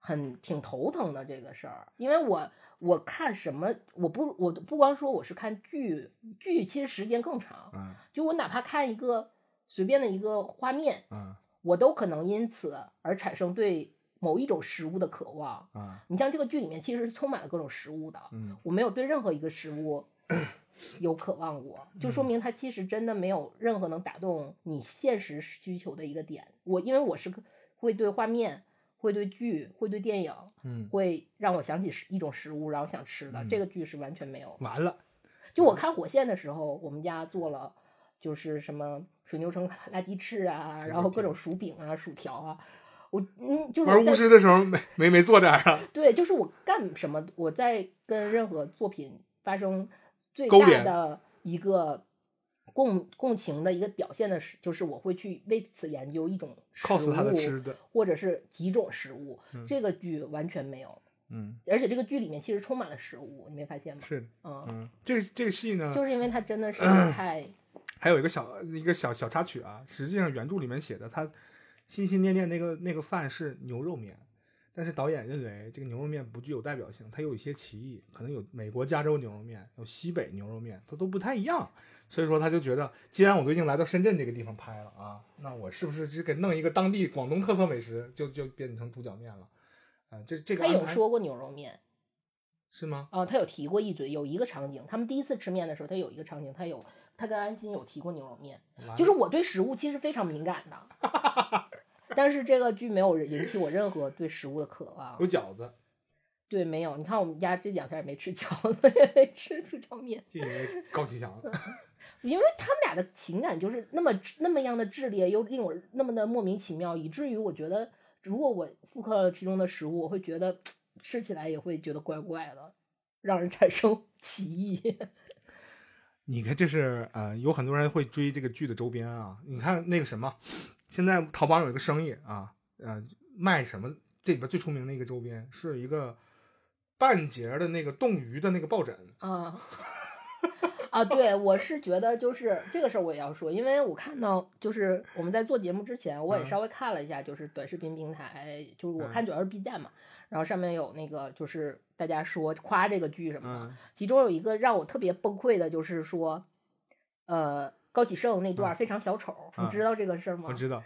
很挺头疼的这个事儿，因为我我看什么，我不我不光说我是看剧，剧其实时间更长，嗯。就我哪怕看一个随便的一个画面，嗯。我都可能因此而产生对某一种食物的渴望。嗯。你像这个剧里面其实是充满了各种食物的，嗯。我没有对任何一个食物 有渴望过，就说明它其实真的没有任何能打动你现实需求的一个点。我因为我是会对画面、会对剧、会对电影，嗯，会让我想起食一种食物，然后想吃的。嗯这个剧是完全没有。完了，就我看《火线》的时候，我们家做了就是什么水牛城辣鸡翅啊，然后各种薯饼啊、薯条啊。我嗯，就是玩巫师的时候没没没做点儿啊？对，就是我干什么，我在跟任何作品发生最大勾连的一个共共情的一个表现的是，就是我会去为此研究一种食 cos 他的物吃的，或者是几种食物。嗯这个剧完全没有，嗯，而且这个剧里面其实充满了食物，你没发现吗？是，嗯，嗯，这个这个戏呢，就是因为它真的是 太还有一个小一个小小插曲啊，实际上原著里面写的，他心心念念那个那个饭是牛肉面，但是导演认为这个牛肉面不具有代表性，它有一些歧义，可能有美国加州牛肉面，有西北牛肉面，它都不太一样，所以说他就觉得，既然我都已经来到深圳这个地方拍了啊，那我是不是就给弄一个当地广东特色美食，就就变成猪脚面了？啊、这这个他有说过牛肉面是吗？啊、他有提过一嘴，有一个场景，他们第一次吃面的时候，他有一个场景，他有他跟安心有提过牛肉面。就是我对食物其实非常敏感的，但是这个剧没有引起我任何对食物的渴望有。饺子，对，没有。你看我们家这两天也没吃饺子，也 没吃猪脚面，就因为高启强，因为他们俩的情感就是那么那么样的炽烈，又令我那么的莫名其妙，以至于我觉得，如果我复刻了其中的食物，我会觉得 吃起来也会觉得怪怪的，让人产生歧义。你看，这是呃，有很多人会追这个剧的周边啊。你看那个什么，现在淘宝上有一个生意啊，呃，卖什么？这里边最出名的一个周边是一个半截的那个冻鱼的那个抱枕，啊 啊，对，我是觉得就是这个事儿我也要说，因为我看到就是我们在做节目之前，我也嗯。稍微看了一下，就是短视频平台，就是我嗯。看主要是 B 站嘛，然后上面有那个就是大家说夸这个剧什么的，嗯。其中有一个让我特别崩溃的，就是说，呃，高启盛那段嗯。非常小丑，你嗯。知道这个事儿吗？我知道，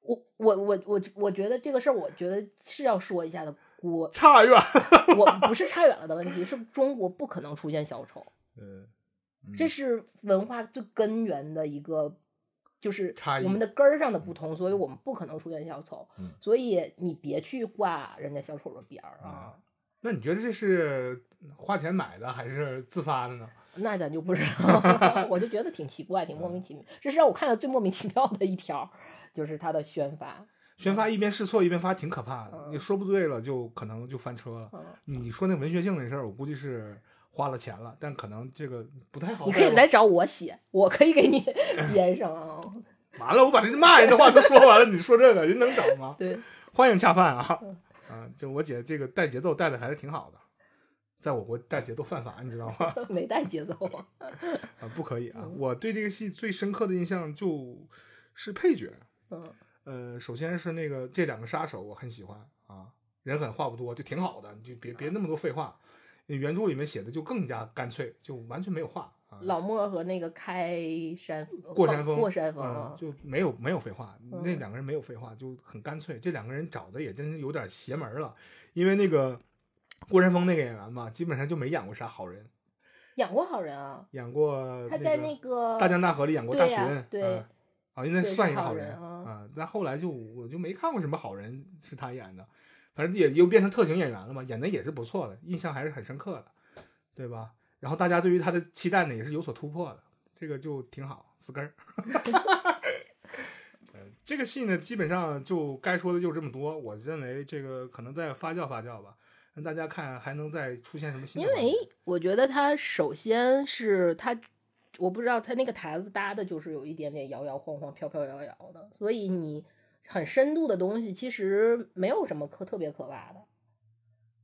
我我我我我觉得这个事儿，我觉得是要说一下的。我差远，我不是差远了的问题，是中国不可能出现小丑。呃，这是文化最根源的一个，就是差异我们的根儿上的不同，所以我们不可能出现小丑。嗯所以你别去挂人家小丑的边儿啊啊，那你觉得这是花钱买的还是自发的呢？那咱就不知道了。我就觉得挺奇怪，挺莫名其妙。这是让我看到最莫名其妙的一条，就是他的宣发。宣发一边试错一边发，挺可怕的。嗯你说不对了，就可能就翻车了。嗯，你说那文学性那事儿，我估计是花了钱了，但可能这个不太好。你可以来找我写，我可以给你 编上啊。完了，我把这骂人的话都说完了，你说这个人能整吗？对，欢迎恰饭啊！嗯啊，就我姐这个带节奏带的还是挺好的，在我国带节奏犯法，你知道吗？没带节奏啊。啊，不可以啊！嗯我对这个戏最深刻的印象就是配角，嗯呃，首先是那个这两个杀手，我很喜欢啊，人狠话不多，就挺好的，你就别别那么多废话。原著里面写的就更加干脆，就完全没有话啊。老莫和那个开山过山峰，过山峰就没有没有废话，嗯那两个人没有废话，就很干脆。这两个人找的也真是有点邪门了，因为那个过山峰那个演员吧，基本上就没演过啥好人，演过好人啊。演过他在那个大江大河里演过大群，对好算一个好人啊。但后来就我就没看过什么好人是他演的，反正也又变成特型演员了嘛，演的也是不错的，印象还是很深刻的，对吧？然后大家对于他的期待呢也是有所突破的，这个就挺好，死根儿。呃，这个戏呢，基本上就该说的就这么多。我认为这个可能再发酵发酵吧，让大家看还能再出现什么新因。为我觉得他首先是他，我不知道他那个台子搭的就是有一点点摇摇晃晃、飘飘摇摇的，所以你很深度的东西其实没有什么可特别可挖的。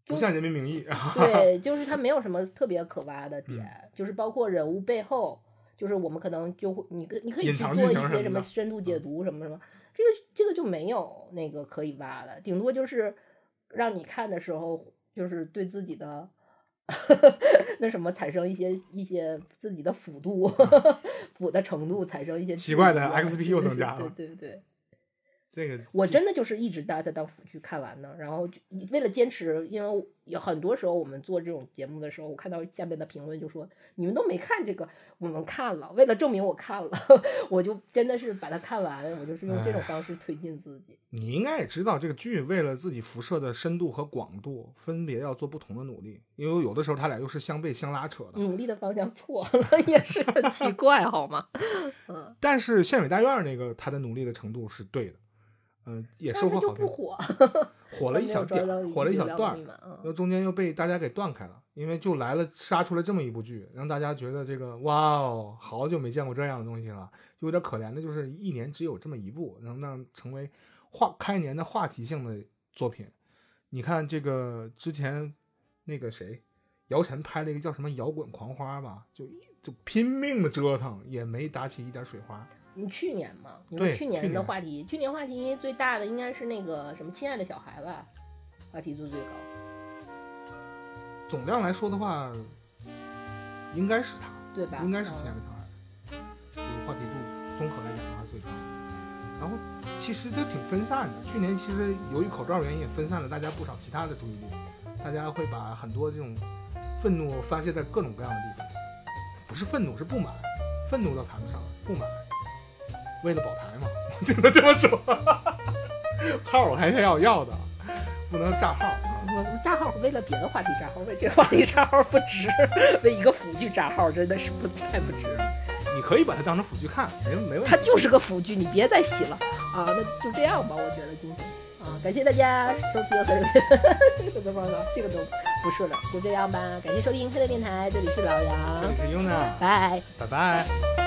不像《人民名义》对，就是它 没有什么特别可挖的点，嗯。就是包括人物背后，就是我们可能就会你可你可以去做一些什么深度解读什么什么，这个这个就没有那个可以挖的，顶多就是让你看的时候，就是对自己的 那什么产生一些一些自己的辅度 辅的程度产生一些奇怪的 XP 又增加了对对对。这个我真的就是一直带它当辅剧看完的，然后就为了坚持，因为有很多时候我们做这种节目的时候，我看到下面的评论就说你们都没看这个，我们看了，为了证明我看了，我就真的是把它看完，我就是用这种方式推进自己。你应该也知道，这个剧为了自己辐射的深度和广度，分别要做不同的努力，因为有的时候它俩又是相背相拉扯的。努力的方向错了，也是很奇怪，好吗？嗯，但是县委大院那个他的努力的程度是对的，嗯、也收获好评，就 不火，火了一小点，火了一小段儿，儿然后中间又被大家给断开了，因为就来了杀出来这么一部剧，让大家觉得这个哇哦，好久没见过这样的东西了，就有点可怜的，就是一年只有这么一部，能让成为话开年的话题性的作品。你看这个之前那个谁，姚晨拍了一个叫什么《摇滚狂花》吧，就就拼命的折腾，也没打起一点水花。你去年嘛，你对们去年的话题，去年话题最大的应该是那个什么“亲爱的小孩”吧，话题度最高。总量来说的话，应该是他。对吧？应该是嗯亲爱的小孩，就是话题度综合来讲的话最高。然后其实都挺分散的，去年其实由于口罩原因也分散了大家不少其他的注意力，大家会把很多这种愤怒发泄在各种各样的地方，不是愤怒是不满，愤怒倒谈不上，不满，为了保台嘛，我 只能这么说，号我还是要要的，不能炸号。啊我炸号为了别的话题炸号，为这个话题炸号不值，为一个辅剧炸号真的是不太不值。你可以把它当成辅剧看，没没问题。它就是个辅剧，你别再洗了啊！那就这样吧，我觉得今天啊，感谢大家收听和这个都忘了，这个都不是了，就这样吧。感谢收听黑的电台，这里是老杨这里，是英娜，拜。拜拜。